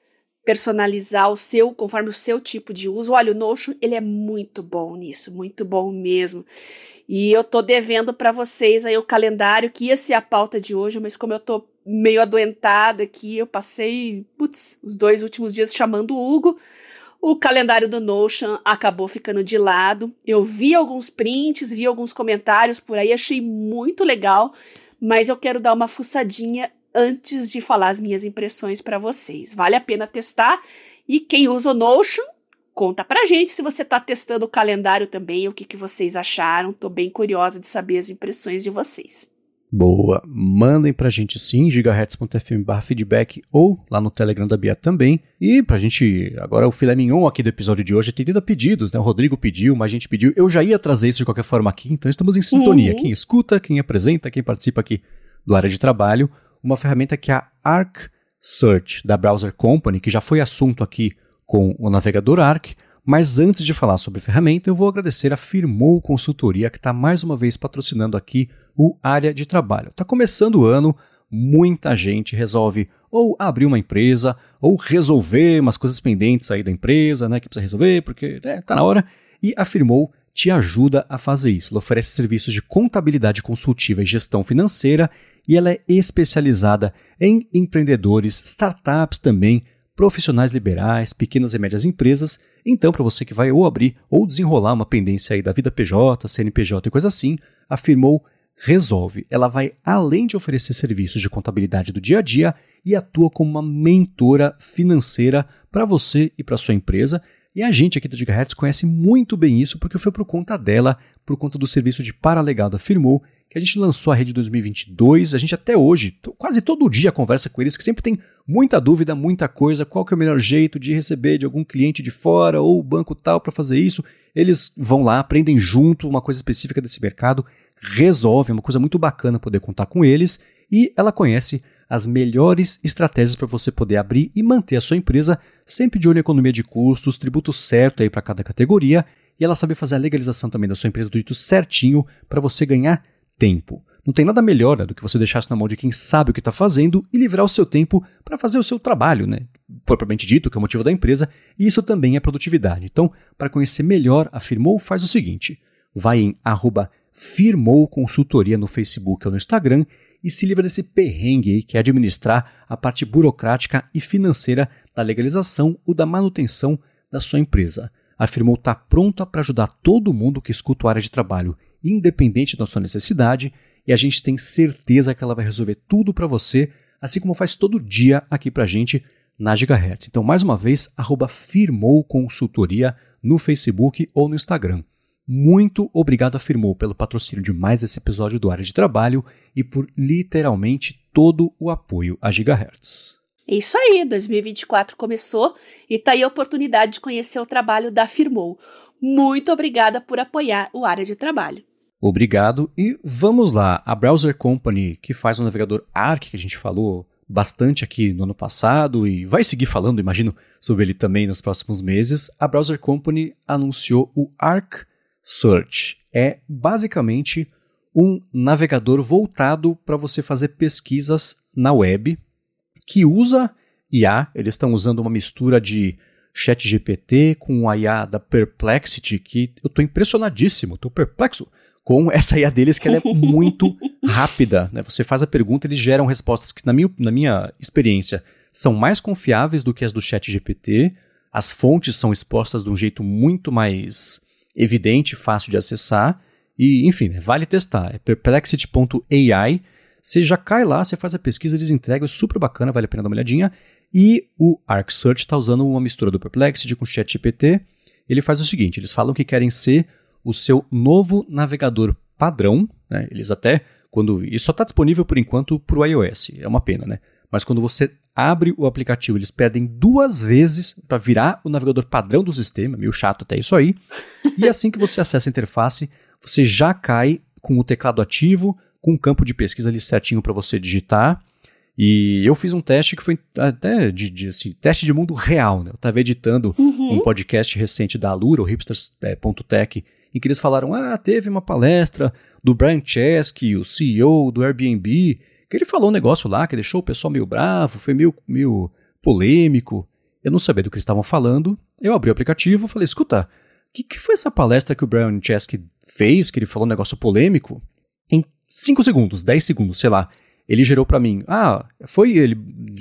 personalizar o seu conforme o seu tipo de uso. Olha, o Notion, ele é muito bom nisso, muito bom mesmo. E eu tô devendo para vocês aí o calendário que ia ser a pauta de hoje, mas como eu tô meio adoentada aqui, eu passei, putz, os dois últimos dias chamando o Hugo. O calendário do Notion acabou ficando de lado. Eu vi alguns prints, vi alguns comentários por aí, achei muito legal, mas eu quero dar uma fuçadinha antes de falar as minhas impressões para vocês. Vale a pena testar e quem usa o Notion, conta pra gente se você está testando o calendário também, o que, que vocês acharam. Tô bem curiosa de saber as impressões de vocês. Boa, mandem pra gente sim, gigahertz.fm feedback ou lá no Telegram da Bia também. E pra gente, agora o filé mignon aqui do episódio de hoje é atendido a pedidos, né? O Rodrigo pediu, mas a gente pediu. Eu já ia trazer isso de qualquer forma aqui, então estamos em sintonia. Uhum. Quem escuta, quem apresenta, quem participa aqui do área de trabalho uma ferramenta que é a Arc Search da Browser Company, que já foi assunto aqui com o navegador Arc, Mas antes de falar sobre ferramenta, eu vou agradecer a Firmou Consultoria, que está mais uma vez patrocinando aqui o Área de Trabalho. Está começando o ano, muita gente resolve ou abrir uma empresa, ou resolver umas coisas pendentes aí da empresa, né, que precisa resolver, porque né, tá na hora. E a Firmou te ajuda a fazer isso. Ela oferece serviços de contabilidade consultiva e gestão financeira e ela é especializada em empreendedores, startups também, profissionais liberais, pequenas e médias empresas. Então, para você que vai ou abrir ou desenrolar uma pendência aí da vida PJ, CNPJ e coisa assim, afirmou resolve. Ela vai além de oferecer serviços de contabilidade do dia a dia e atua como uma mentora financeira para você e para sua empresa. E a gente aqui do Gigahertz conhece muito bem isso porque foi por conta dela, por conta do serviço de paralegado afirmou que a gente lançou a rede 2022. A gente até hoje, quase todo dia conversa com eles, que sempre tem muita dúvida, muita coisa, qual que é o melhor jeito de receber de algum cliente de fora ou banco tal para fazer isso. Eles vão lá, aprendem junto uma coisa específica desse mercado, resolvem, é uma coisa muito bacana poder contar com eles e ela conhece as melhores estratégias para você poder abrir e manter a sua empresa, sempre de olho em economia de custos, tributo certo aí para cada categoria, e ela sabe fazer a legalização também da sua empresa do jeito certinho para você ganhar tempo. Não tem nada melhor né, do que você deixar isso na mão de quem sabe o que está fazendo e livrar o seu tempo para fazer o seu trabalho, né? Propriamente dito, que é o motivo da empresa, e isso também é produtividade. Então, para conhecer melhor a Firmou, faz o seguinte: vai em arroba Firmou Consultoria no Facebook ou no Instagram e se livra desse perrengue que é administrar a parte burocrática e financeira da legalização ou da manutenção da sua empresa. A Firmou está pronta para ajudar todo mundo que escuta a área de trabalho independente da sua necessidade, e a gente tem certeza que ela vai resolver tudo para você, assim como faz todo dia aqui para a gente na Gigahertz. Então, mais uma vez, arroba Firmou Consultoria no Facebook ou no Instagram. Muito obrigado a Firmou pelo patrocínio de mais esse episódio do Área de Trabalho e por literalmente todo o apoio a Gigahertz. É isso aí, 2024 começou e tá aí a oportunidade de conhecer o trabalho da Firmou. Muito obrigada por apoiar o Área de Trabalho. Obrigado. E vamos lá. A Browser Company, que faz o navegador Arc, que a gente falou bastante aqui no ano passado e vai seguir falando, imagino, sobre ele também nos próximos meses, a Browser Company anunciou o Arc Search. É basicamente um navegador voltado para você fazer pesquisas na web, que usa IA. Eles estão usando uma mistura de ChatGPT com a IA da Perplexity, que eu estou impressionadíssimo, estou perplexo com essa IA deles, que ela é muito rápida. Né? Você faz a pergunta, eles geram respostas que, na minha, na minha experiência, são mais confiáveis do que as do Chat GPT. As fontes são expostas de um jeito muito mais evidente, fácil de acessar. E, enfim, né, vale testar. É perplexity.ai. Você já cai lá, você faz a pesquisa, eles entregam, é super bacana, vale a pena dar uma olhadinha. E o Arc Search está usando uma mistura do Perplexity com o ChatGPT. Ele faz o seguinte: eles falam que querem ser o seu novo navegador padrão. Né? Eles até, quando. Isso só está disponível por enquanto para o iOS, é uma pena, né? Mas quando você abre o aplicativo, eles pedem duas vezes para virar o navegador padrão do sistema, meio chato até isso aí. e assim que você acessa a interface, você já cai com o teclado ativo, com o campo de pesquisa ali certinho para você digitar. E eu fiz um teste que foi até de, de assim, teste de mundo real, né? Eu estava editando uhum. um podcast recente da Alura, o hipsters.tech, em que eles falaram: ah, teve uma palestra do Brian Chesky, o CEO do Airbnb, que ele falou um negócio lá que deixou o pessoal meio bravo, foi meio, meio polêmico. Eu não sabia do que eles estavam falando. Eu abri o aplicativo e falei: escuta, o que, que foi essa palestra que o Brian Chesky fez, que ele falou um negócio polêmico? Em 5 segundos, 10 segundos, sei lá. Ele gerou para mim, ah, foi ele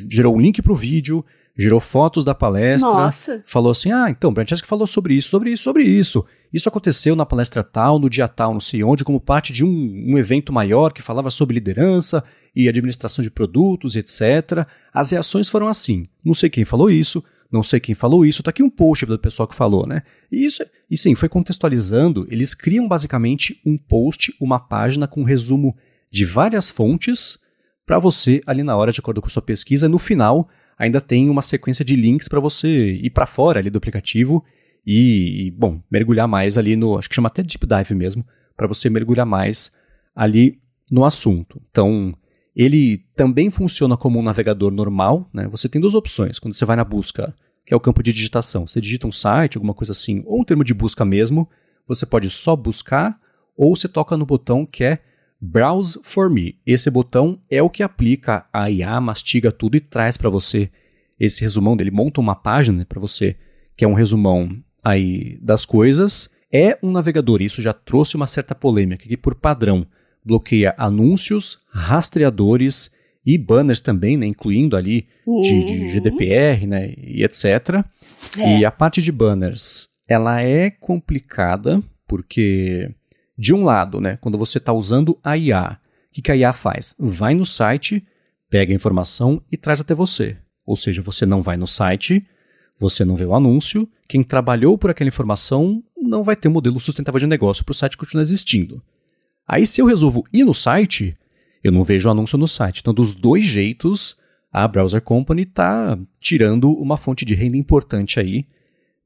gerou um link pro vídeo, gerou fotos da palestra, Nossa. falou assim: ah, então, Francesca falou sobre isso, sobre isso, sobre isso. Isso aconteceu na palestra tal, no dia tal, não sei onde, como parte de um, um evento maior que falava sobre liderança e administração de produtos, etc. As reações foram assim: não sei quem falou isso, não sei quem falou isso, tá aqui um post do pessoal que falou, né? E isso, e sim, foi contextualizando, eles criam basicamente um post, uma página com um resumo de várias fontes para você ali na hora, de acordo com a sua pesquisa, no final ainda tem uma sequência de links para você ir para fora ali do aplicativo e, e, bom, mergulhar mais ali no, acho que chama até deep dive mesmo, para você mergulhar mais ali no assunto. Então, ele também funciona como um navegador normal, né? Você tem duas opções. Quando você vai na busca, que é o campo de digitação. Você digita um site, alguma coisa assim, ou um termo de busca mesmo, você pode só buscar, ou você toca no botão que é Browse for Me. Esse botão é o que aplica a IA, mastiga tudo e traz para você esse resumão dele. Monta uma página para você, que é um resumão aí das coisas. É um navegador, isso já trouxe uma certa polêmica, que por padrão bloqueia anúncios, rastreadores e banners também, né, incluindo ali de, de uhum. GDPR né, e etc. É. E a parte de banners, ela é complicada porque, de um lado, né, quando você está usando a IA, o que, que a IA faz? Vai no site, pega a informação e traz até você. Ou seja, você não vai no site, você não vê o anúncio, quem trabalhou por aquela informação não vai ter um modelo sustentável de negócio para o site continuar existindo. Aí, se eu resolvo ir no site, eu não vejo o anúncio no site. Então, dos dois jeitos, a Browser Company está tirando uma fonte de renda importante aí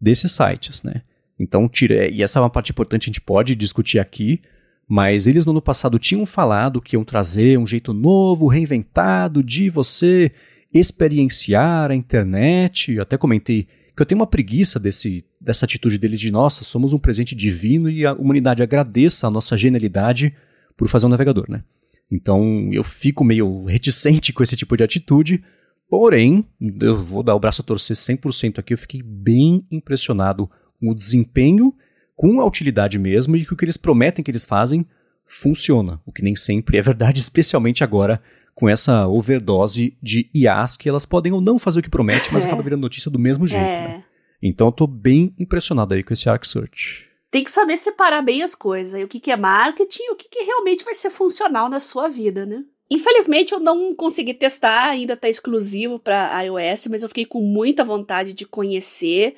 desses sites, né? Então, tira, e essa é uma parte importante, a gente pode discutir aqui, mas eles no ano passado tinham falado que iam trazer um jeito novo, reinventado de você experienciar a internet. Eu até comentei que eu tenho uma preguiça desse, dessa atitude deles de nossa, somos um presente divino e a humanidade agradeça a nossa genialidade por fazer um navegador, né? Então eu fico meio reticente com esse tipo de atitude, porém, eu vou dar o braço a torcer 100% aqui, eu fiquei bem impressionado com o desempenho, com a utilidade mesmo e que o que eles prometem que eles fazem funciona, o que nem sempre é verdade, especialmente agora com essa overdose de IAs que elas podem ou não fazer o que promete, mas é. acaba virando notícia do mesmo jeito. É. Né? Então eu tô bem impressionado aí com esse Arc Search tem que saber separar bem as coisas. o que, que é marketing e o que, que realmente vai ser funcional na sua vida, né? Infelizmente eu não consegui testar, ainda está exclusivo para iOS, mas eu fiquei com muita vontade de conhecer.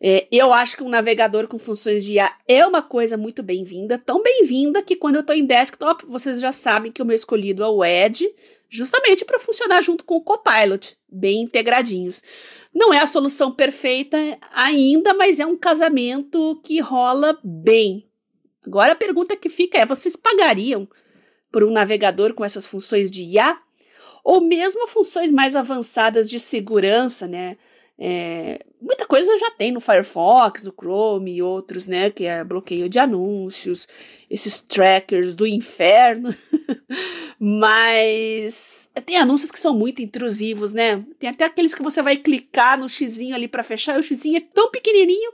É, eu acho que um navegador com funções de IA é uma coisa muito bem-vinda, tão bem-vinda que quando eu estou em desktop, vocês já sabem que o meu escolhido é o Edge, justamente para funcionar junto com o Copilot, bem integradinhos. Não é a solução perfeita ainda, mas é um casamento que rola bem. Agora a pergunta que fica é: vocês pagariam por um navegador com essas funções de IA? Ou mesmo funções mais avançadas de segurança, né? É, muita coisa já tem no Firefox, no Chrome e outros, né? Que é bloqueio de anúncios, esses trackers do inferno. Mas tem anúncios que são muito intrusivos, né? Tem até aqueles que você vai clicar no xizinho ali para fechar, e o xizinho é tão pequenininho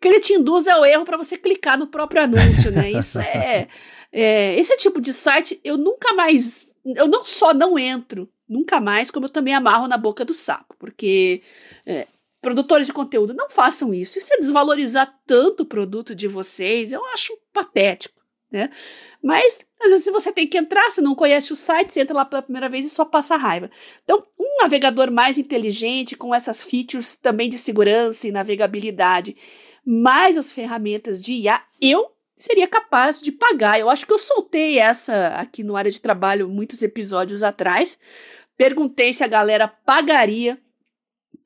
que ele te induz ao erro para você clicar no próprio anúncio, né? Isso é, é esse tipo de site eu nunca mais, eu não só não entro, nunca mais, como eu também amarro na boca do saco, porque é, produtores de conteúdo, não façam isso. Isso é desvalorizar tanto o produto de vocês, eu acho patético, né? Mas, às vezes, você tem que entrar, você não conhece o site, você entra lá pela primeira vez e só passa raiva. Então, um navegador mais inteligente, com essas features também de segurança e navegabilidade, mais as ferramentas de IA, eu seria capaz de pagar. Eu acho que eu soltei essa aqui no área de trabalho muitos episódios atrás. Perguntei se a galera pagaria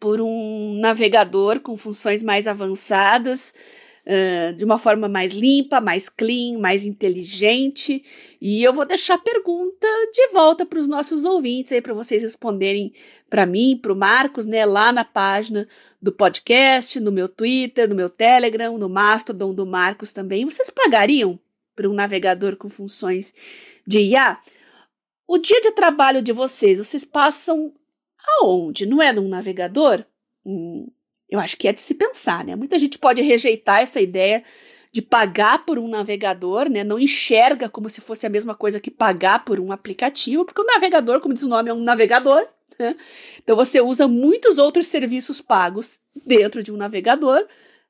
por um navegador com funções mais avançadas, uh, de uma forma mais limpa, mais clean, mais inteligente. E eu vou deixar a pergunta de volta para os nossos ouvintes aí, para vocês responderem para mim, para o Marcos, né, lá na página do podcast, no meu Twitter, no meu Telegram, no Mastodon do Marcos também. Vocês pagariam por um navegador com funções de IA? O dia de trabalho de vocês, vocês passam Aonde? Não é num navegador? Hum, eu acho que é de se pensar, né? Muita gente pode rejeitar essa ideia de pagar por um navegador, né? Não enxerga como se fosse a mesma coisa que pagar por um aplicativo, porque o navegador, como diz o nome, é um navegador. Né? Então você usa muitos outros serviços pagos dentro de um navegador,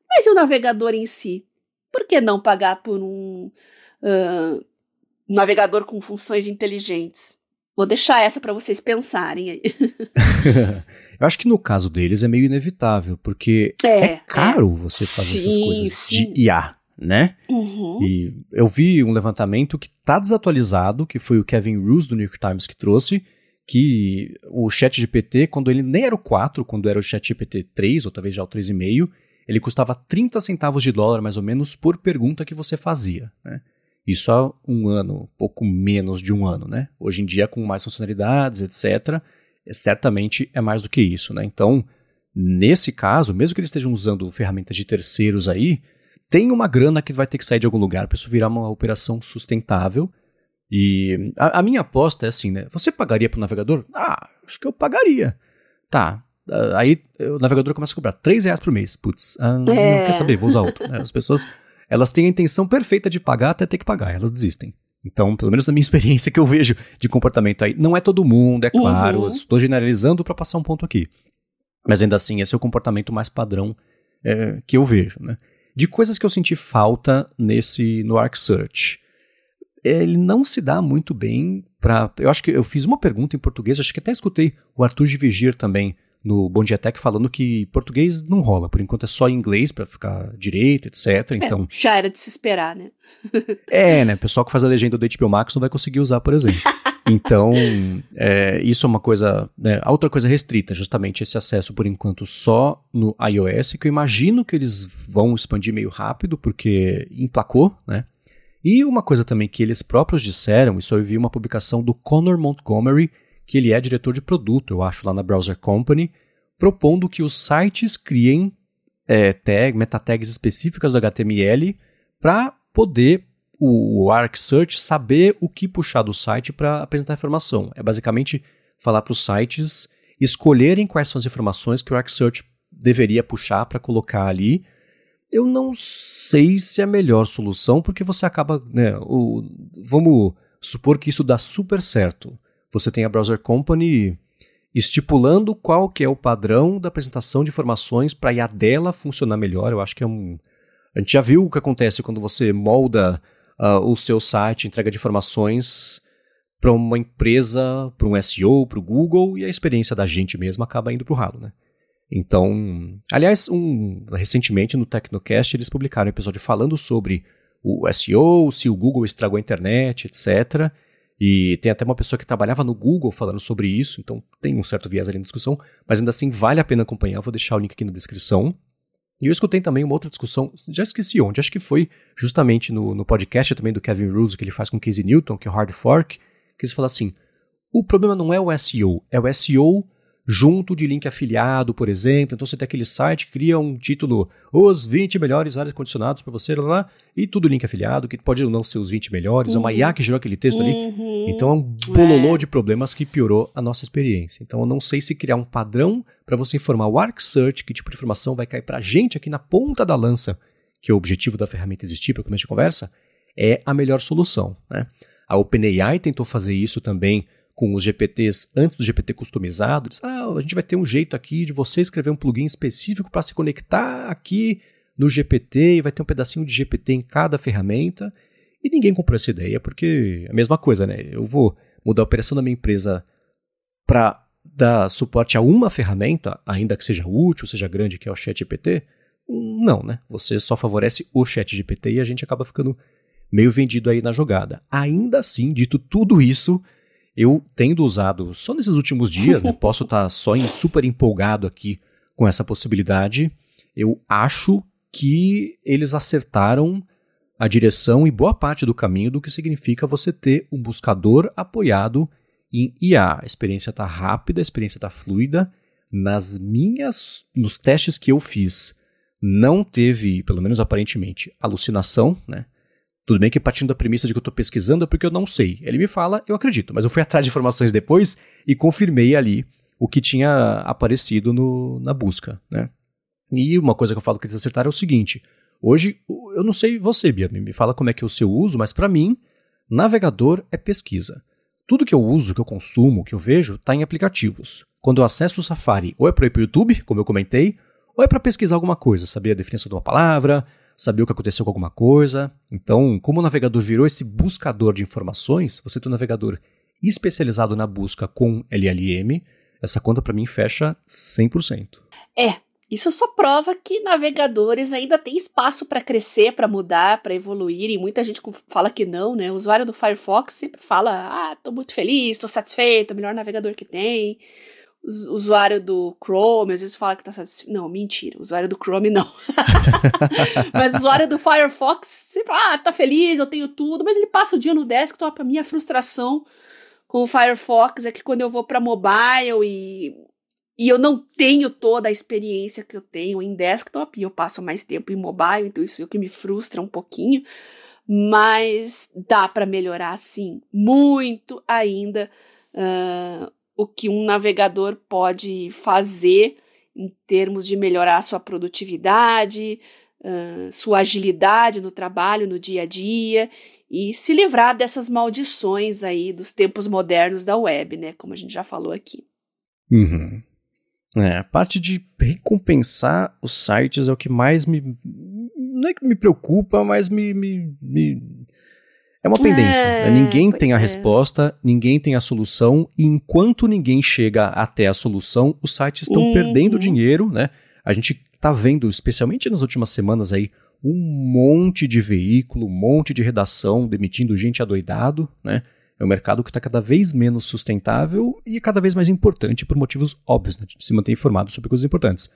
mas e o navegador em si? Por que não pagar por um uh, navegador com funções inteligentes? Vou deixar essa para vocês pensarem aí. Eu acho que no caso deles é meio inevitável, porque é, é caro é. você fazer sim, essas coisas sim. de IA, né? Uhum. E eu vi um levantamento que está desatualizado, que foi o Kevin Roos do New York Times que trouxe, que o chat GPT, quando ele nem era o 4, quando era o chat GPT 3, ou talvez já o 3,5, ele custava 30 centavos de dólar, mais ou menos, por pergunta que você fazia, né? Isso há um ano, pouco menos de um ano, né? Hoje em dia, com mais funcionalidades, etc., é, certamente é mais do que isso, né? Então, Nesse caso, mesmo que eles estejam usando ferramentas de terceiros aí, tem uma grana que vai ter que sair de algum lugar para isso virar uma operação sustentável. E a, a minha aposta é assim, né? Você pagaria para o navegador? Ah, acho que eu pagaria. Tá. Aí o navegador começa a cobrar 3 reais por mês. Putz, ah, é. não quer saber, vou usar outro. As pessoas, elas têm a intenção perfeita de pagar até ter que pagar, elas desistem. Então, pelo menos na minha experiência que eu vejo de comportamento aí, não é todo mundo, é claro, uhum. estou generalizando para passar um ponto aqui. Mas ainda assim, esse é o comportamento mais padrão é, que eu vejo, né? De coisas que eu senti falta nesse no Arc Search. Ele não se dá muito bem para. Eu acho que eu fiz uma pergunta em português, acho que até escutei o Arthur de Vigir também no Bom Dia Tech falando que português não rola, por enquanto é só inglês para ficar direito, etc. É, então já era de se esperar, né? é, né? O pessoal que faz a legenda do HBO Max não vai conseguir usar, por exemplo. Então, é, isso é uma coisa. Né, a outra coisa restrita, justamente esse acesso por enquanto só no iOS, que eu imagino que eles vão expandir meio rápido, porque emplacou, né? E uma coisa também que eles próprios disseram, isso eu vi uma publicação do Conor Montgomery, que ele é diretor de produto, eu acho, lá na Browser Company, propondo que os sites criem é, tag, meta tags específicas do HTML para poder o, Arc Search saber o que puxar do site para apresentar informação. É basicamente falar para os sites escolherem quais são as informações que o Arc Search deveria puxar para colocar ali. Eu não sei se é a melhor solução, porque você acaba. Né, o, vamos supor que isso dá super certo. Você tem a Browser Company estipulando qual que é o padrão da apresentação de informações para a dela funcionar melhor. Eu acho que é um. A gente já viu o que acontece quando você molda uh, o seu site, entrega de informações para uma empresa, para um SEO, para o Google, e a experiência da gente mesmo acaba indo para o ralo, né? Então, aliás, um, recentemente no Tecnocast eles publicaram um episódio falando sobre o SEO, se o Google estragou a internet, etc. E tem até uma pessoa que trabalhava no Google falando sobre isso, então tem um certo viés ali na discussão, mas ainda assim vale a pena acompanhar. Vou deixar o link aqui na descrição. E eu escutei também uma outra discussão, já esqueci onde, acho que foi justamente no, no podcast também do Kevin Russo que ele faz com Casey Newton, que é o Hard Fork, que eles falam assim, o problema não é o SEO, é o SEO junto de link afiliado, por exemplo. Então você tem aquele site, cria um título, os 20 melhores áreas condicionados para você, lá, lá, e tudo link afiliado, que pode não ser os 20 melhores, uhum. é uma IA que gerou aquele texto uhum. ali. Então é um bololô é. de problemas que piorou a nossa experiência. Então eu não sei se criar um padrão para você informar o Arc Search que tipo de informação vai cair para a gente aqui na ponta da lança, que é o objetivo da ferramenta existir para começo de conversa, é a melhor solução. Né? A OpenAI tentou fazer isso também com os GPTs antes do GPT customizado, ah, a gente vai ter um jeito aqui de você escrever um plugin específico para se conectar aqui no GPT e vai ter um pedacinho de GPT em cada ferramenta. E ninguém comprou essa ideia porque é a mesma coisa, né? Eu vou mudar a operação da minha empresa para dar suporte a uma ferramenta, ainda que seja útil, seja grande, que é o ChatGPT. Não, né? Você só favorece o ChatGPT e a gente acaba ficando meio vendido aí na jogada. Ainda assim, dito tudo isso, eu tendo usado só nesses últimos dias, né, posso estar tá só em, super empolgado aqui com essa possibilidade. Eu acho que eles acertaram a direção e boa parte do caminho do que significa você ter um buscador apoiado em IA. A experiência está rápida, a experiência está fluida. Nas minhas, nos testes que eu fiz, não teve, pelo menos aparentemente, alucinação, né? Tudo bem que partindo da premissa de que eu estou pesquisando é porque eu não sei. Ele me fala, eu acredito, mas eu fui atrás de informações depois e confirmei ali o que tinha aparecido no, na busca, né? E uma coisa que eu falo que eles acertaram é o seguinte: hoje, eu não sei você, Bia, me fala como é que é o seu uso, mas para mim, navegador é pesquisa. Tudo que eu uso, que eu consumo, que eu vejo, está em aplicativos. Quando eu acesso o Safari, ou é para ir para o YouTube, como eu comentei, ou é para pesquisar alguma coisa, saber a definição de uma palavra, saber o que aconteceu com alguma coisa. Então, como o navegador virou esse buscador de informações, você tem um navegador especializado na busca com LLM, essa conta para mim fecha 100%. É, isso só prova que navegadores ainda têm espaço para crescer, para mudar, para evoluir, e muita gente fala que não, né? O usuário do Firefox sempre fala: "Ah, tô muito feliz, tô satisfeito, é o melhor navegador que tem" usuário do Chrome às vezes fala que tá satisfeito. Não, mentira. Usuário do Chrome não. mas usuário do Firefox sempre ah, tá feliz, eu tenho tudo, mas ele passa o dia no desktop. A minha frustração com o Firefox é que quando eu vou para mobile e, e eu não tenho toda a experiência que eu tenho em desktop, e eu passo mais tempo em mobile, então isso é o que me frustra um pouquinho, mas dá para melhorar sim, muito ainda uh, o que um navegador pode fazer em termos de melhorar sua produtividade, uh, sua agilidade no trabalho, no dia a dia e se livrar dessas maldições aí dos tempos modernos da web, né? Como a gente já falou aqui. Uhum. É, a parte de recompensar os sites é o que mais me. Não é que me preocupa, mas me. me, me é uma pendência. É, né? ninguém tem a é. resposta, ninguém tem a solução, e enquanto ninguém chega até a solução, os sites estão uhum. perdendo dinheiro, né? A gente tá vendo, especialmente nas últimas semanas aí, um monte de veículo, um monte de redação demitindo gente adoidado, né? É um mercado que está cada vez menos sustentável e cada vez mais importante por motivos óbvios, né? De se manter informado sobre coisas importantes.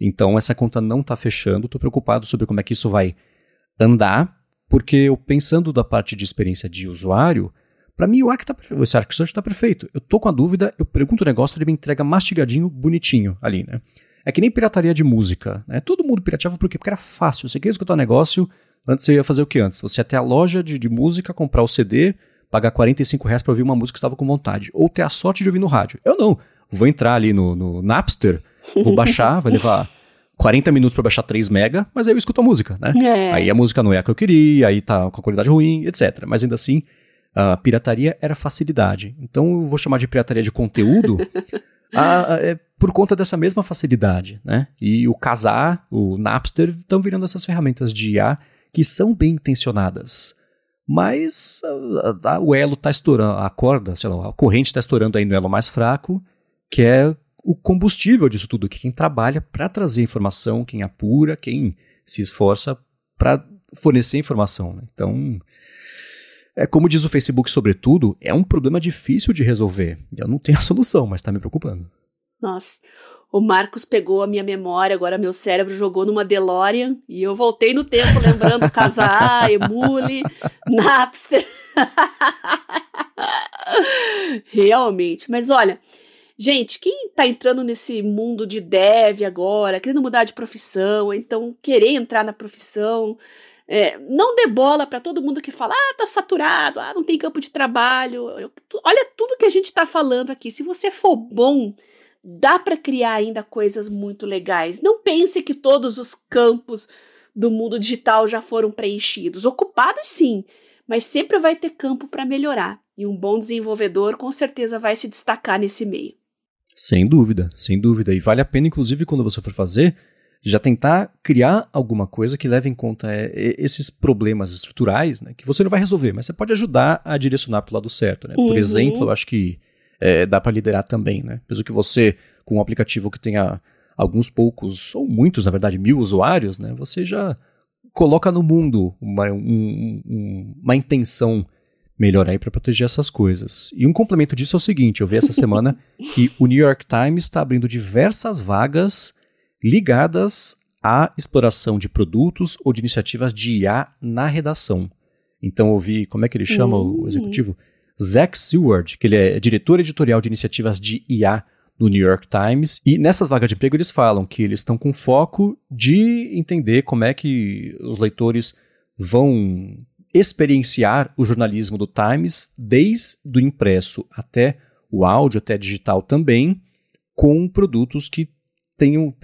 Então, essa conta não está fechando, estou preocupado sobre como é que isso vai andar, porque eu pensando da parte de experiência de usuário, para mim o Arc tá, esse Arc está perfeito. Eu tô com a dúvida, eu pergunto o negócio, ele me entrega mastigadinho, bonitinho ali, né? É que nem pirataria de música, né? Todo mundo pirateava por quê? Porque era fácil. Você queria escutar um negócio, antes você ia fazer o que antes? Você ia até a loja de, de música, comprar o CD, pagar 45 reais pra ouvir uma música que estava com vontade. Ou ter a sorte de ouvir no rádio. Eu não. Vou entrar ali no, no Napster, vou baixar, vai levar 40 minutos para baixar 3 mega, mas aí eu escuto a música, né? É. Aí a música não é a que eu queria, aí tá com a qualidade ruim, etc. Mas ainda assim, a pirataria era facilidade. Então eu vou chamar de pirataria de conteúdo a, a, é por conta dessa mesma facilidade, né? E o Casar, o Napster, estão virando essas ferramentas de IA que são bem intencionadas mas a, o elo está estourando, a corda, sei lá, a corrente está estourando aí no elo mais fraco, que é o combustível disso tudo, que quem trabalha para trazer informação, quem apura, quem se esforça para fornecer informação. Né? Então, é como diz o Facebook, sobretudo, é um problema difícil de resolver. Eu não tenho a solução, mas está me preocupando. Nossa, o Marcos pegou a minha memória, agora meu cérebro jogou numa DeLorean e eu voltei no tempo lembrando Casar, Emule, Napster. Realmente, mas olha, gente, quem tá entrando nesse mundo de dev agora, querendo mudar de profissão, então querer entrar na profissão, é, não dê bola para todo mundo que fala, ah, tá saturado, ah, não tem campo de trabalho. Olha tudo que a gente tá falando aqui. Se você for bom dá para criar ainda coisas muito legais. Não pense que todos os campos do mundo digital já foram preenchidos. Ocupados sim, mas sempre vai ter campo para melhorar. E um bom desenvolvedor com certeza vai se destacar nesse meio. Sem dúvida, sem dúvida. E vale a pena, inclusive, quando você for fazer, já tentar criar alguma coisa que leve em conta é, esses problemas estruturais, né, que você não vai resolver, mas você pode ajudar a direcionar para o lado certo. Né? Por uhum. exemplo, eu acho que é, dá para liderar também, né? Mesmo que você, com um aplicativo que tenha alguns poucos, ou muitos, na verdade, mil usuários, né? Você já coloca no mundo uma, um, um, uma intenção melhor aí para proteger essas coisas. E um complemento disso é o seguinte: eu vi essa semana que o New York Times está abrindo diversas vagas ligadas à exploração de produtos ou de iniciativas de IA na redação. Então eu vi, como é que ele chama o hum. executivo? Zach Seward, que ele é diretor editorial de iniciativas de IA no New York Times. E nessas vagas de emprego eles falam que eles estão com foco de entender como é que os leitores vão experienciar o jornalismo do Times, desde o impresso até o áudio, até digital também, com produtos que tenham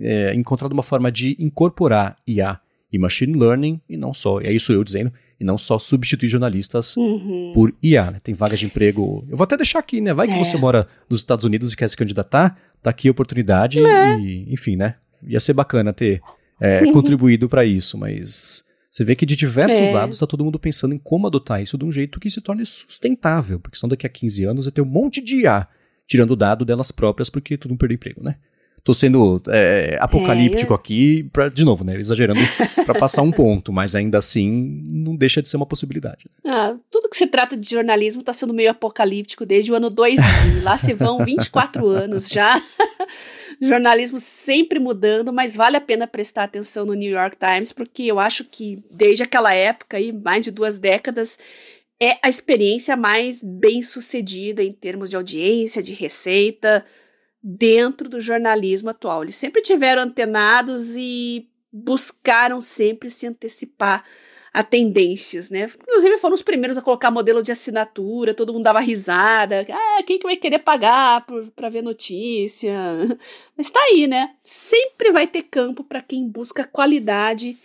é, encontrado uma forma de incorporar IA e machine learning, e não só, é isso eu dizendo, e não só substituir jornalistas uhum. por IA. Né? Tem vagas de emprego. Eu vou até deixar aqui, né? Vai que é. você mora nos Estados Unidos e quer se candidatar, tá aqui a oportunidade é. e, enfim, né? Ia ser bacana ter é, contribuído para isso, mas você vê que de diversos é. lados está todo mundo pensando em como adotar isso de um jeito que se torne sustentável, porque senão daqui a 15 anos vai ter um monte de IA tirando dado delas próprias porque todo mundo perdeu emprego, né? tô sendo é, apocalíptico é. aqui, pra, de novo, né? Exagerando para passar um ponto, mas ainda assim não deixa de ser uma possibilidade. Né? Ah, tudo que se trata de jornalismo está sendo meio apocalíptico desde o ano 2000. Lá se vão 24 anos já. jornalismo sempre mudando, mas vale a pena prestar atenção no New York Times, porque eu acho que desde aquela época, aí, mais de duas décadas, é a experiência mais bem sucedida em termos de audiência, de receita, dentro do jornalismo atual. Eles sempre tiveram antenados e buscaram sempre se antecipar a tendências, né? Inclusive foram os primeiros a colocar modelo de assinatura, todo mundo dava risada. Ah, quem que vai querer pagar para ver notícia? Mas tá aí, né? Sempre vai ter campo para quem busca qualidade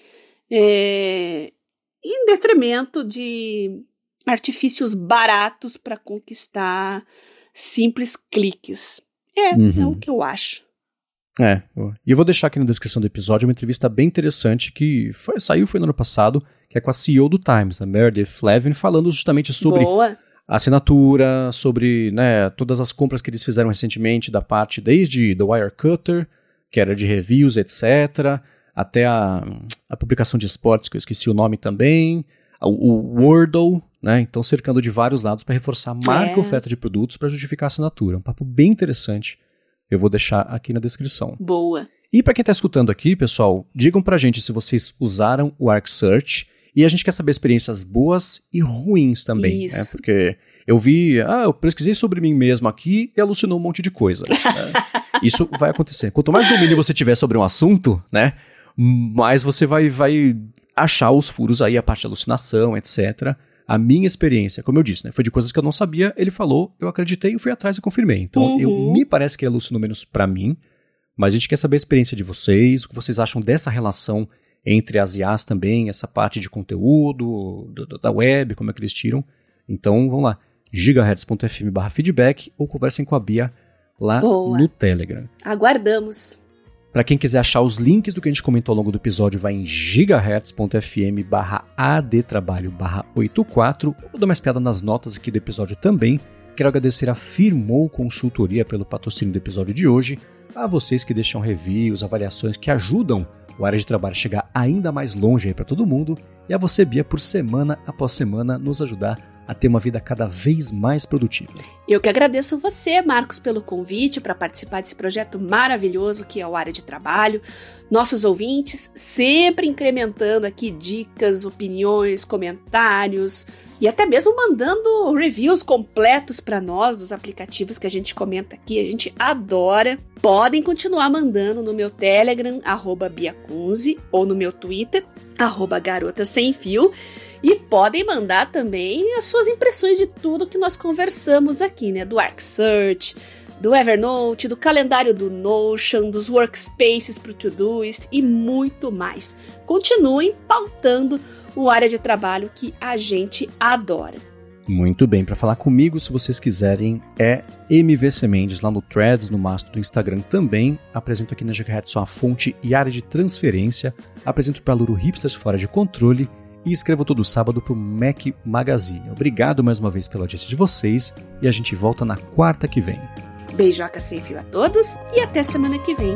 é, em detrimento de artifícios baratos para conquistar simples cliques. É, uhum. é o que eu acho. É, e eu vou deixar aqui na descrição do episódio uma entrevista bem interessante que foi, saiu foi no ano passado, que é com a CEO do Times, a Meredith Levin, falando justamente sobre Boa. a assinatura, sobre né, todas as compras que eles fizeram recentemente da parte desde The Wirecutter, que era de reviews, etc., até a, a publicação de esportes, que eu esqueci o nome também, o, o Wordle, né? Então cercando de vários lados para reforçar a marca e é. oferta de produtos para justificar a assinatura. Um papo bem interessante. Eu vou deixar aqui na descrição. Boa. E para quem está escutando aqui, pessoal, digam para a gente se vocês usaram o Arc Search e a gente quer saber experiências boas e ruins também, né? Isso. Né? Porque eu vi, ah, eu pesquisei sobre mim mesmo aqui e alucinou um monte de coisa. Né? Isso vai acontecer. Quanto mais domínio você tiver sobre um assunto, né, mais você vai, vai achar os furos aí, a parte de alucinação, etc. A minha experiência, como eu disse, né, foi de coisas que eu não sabia, ele falou, eu acreditei, eu fui atrás e confirmei. Então, uhum. eu, me parece que alucinou menos para mim, mas a gente quer saber a experiência de vocês, o que vocês acham dessa relação entre as IAs também, essa parte de conteúdo, do, do, da web, como é que eles tiram. Então, vamos lá, gigahertz.fm barra feedback ou conversem com a Bia lá Boa. no Telegram. Aguardamos. Para quem quiser achar os links do que a gente comentou ao longo do episódio, vai em gigahertz.fm barra adtrabalho barra 84. Vou dar uma espiada nas notas aqui do episódio também. Quero agradecer a Firmou Consultoria pelo patrocínio do episódio de hoje, a vocês que deixam reviews, avaliações que ajudam o área de trabalho chegar ainda mais longe para todo mundo, e a você, Bia, por semana após semana nos ajudar a ter uma vida cada vez mais produtiva. Eu que agradeço você, Marcos, pelo convite para participar desse projeto maravilhoso que é o Área de Trabalho. Nossos ouvintes sempre incrementando aqui dicas, opiniões, comentários e até mesmo mandando reviews completos para nós dos aplicativos que a gente comenta aqui. A gente adora. Podem continuar mandando no meu Telegram, arroba Biacunze, ou no meu Twitter, arroba Garota Sem Fio. E podem mandar também as suas impressões de tudo que nós conversamos aqui, né? Do ArcSearch, do Evernote, do calendário do Notion, dos workspaces para o Todoist e muito mais. Continuem pautando o área de trabalho que a gente adora. Muito bem, para falar comigo, se vocês quiserem, é MVC Mendes lá no Threads, no mastro do Instagram também. Apresento aqui na Gigahertz sua fonte e área de transferência. Apresento para Luro Hipsters Fora de Controle e escrevo todo sábado para o Mac Magazine. Obrigado mais uma vez pela audiência de vocês e a gente volta na quarta que vem. Beijoca sem fio a todos e até semana que vem.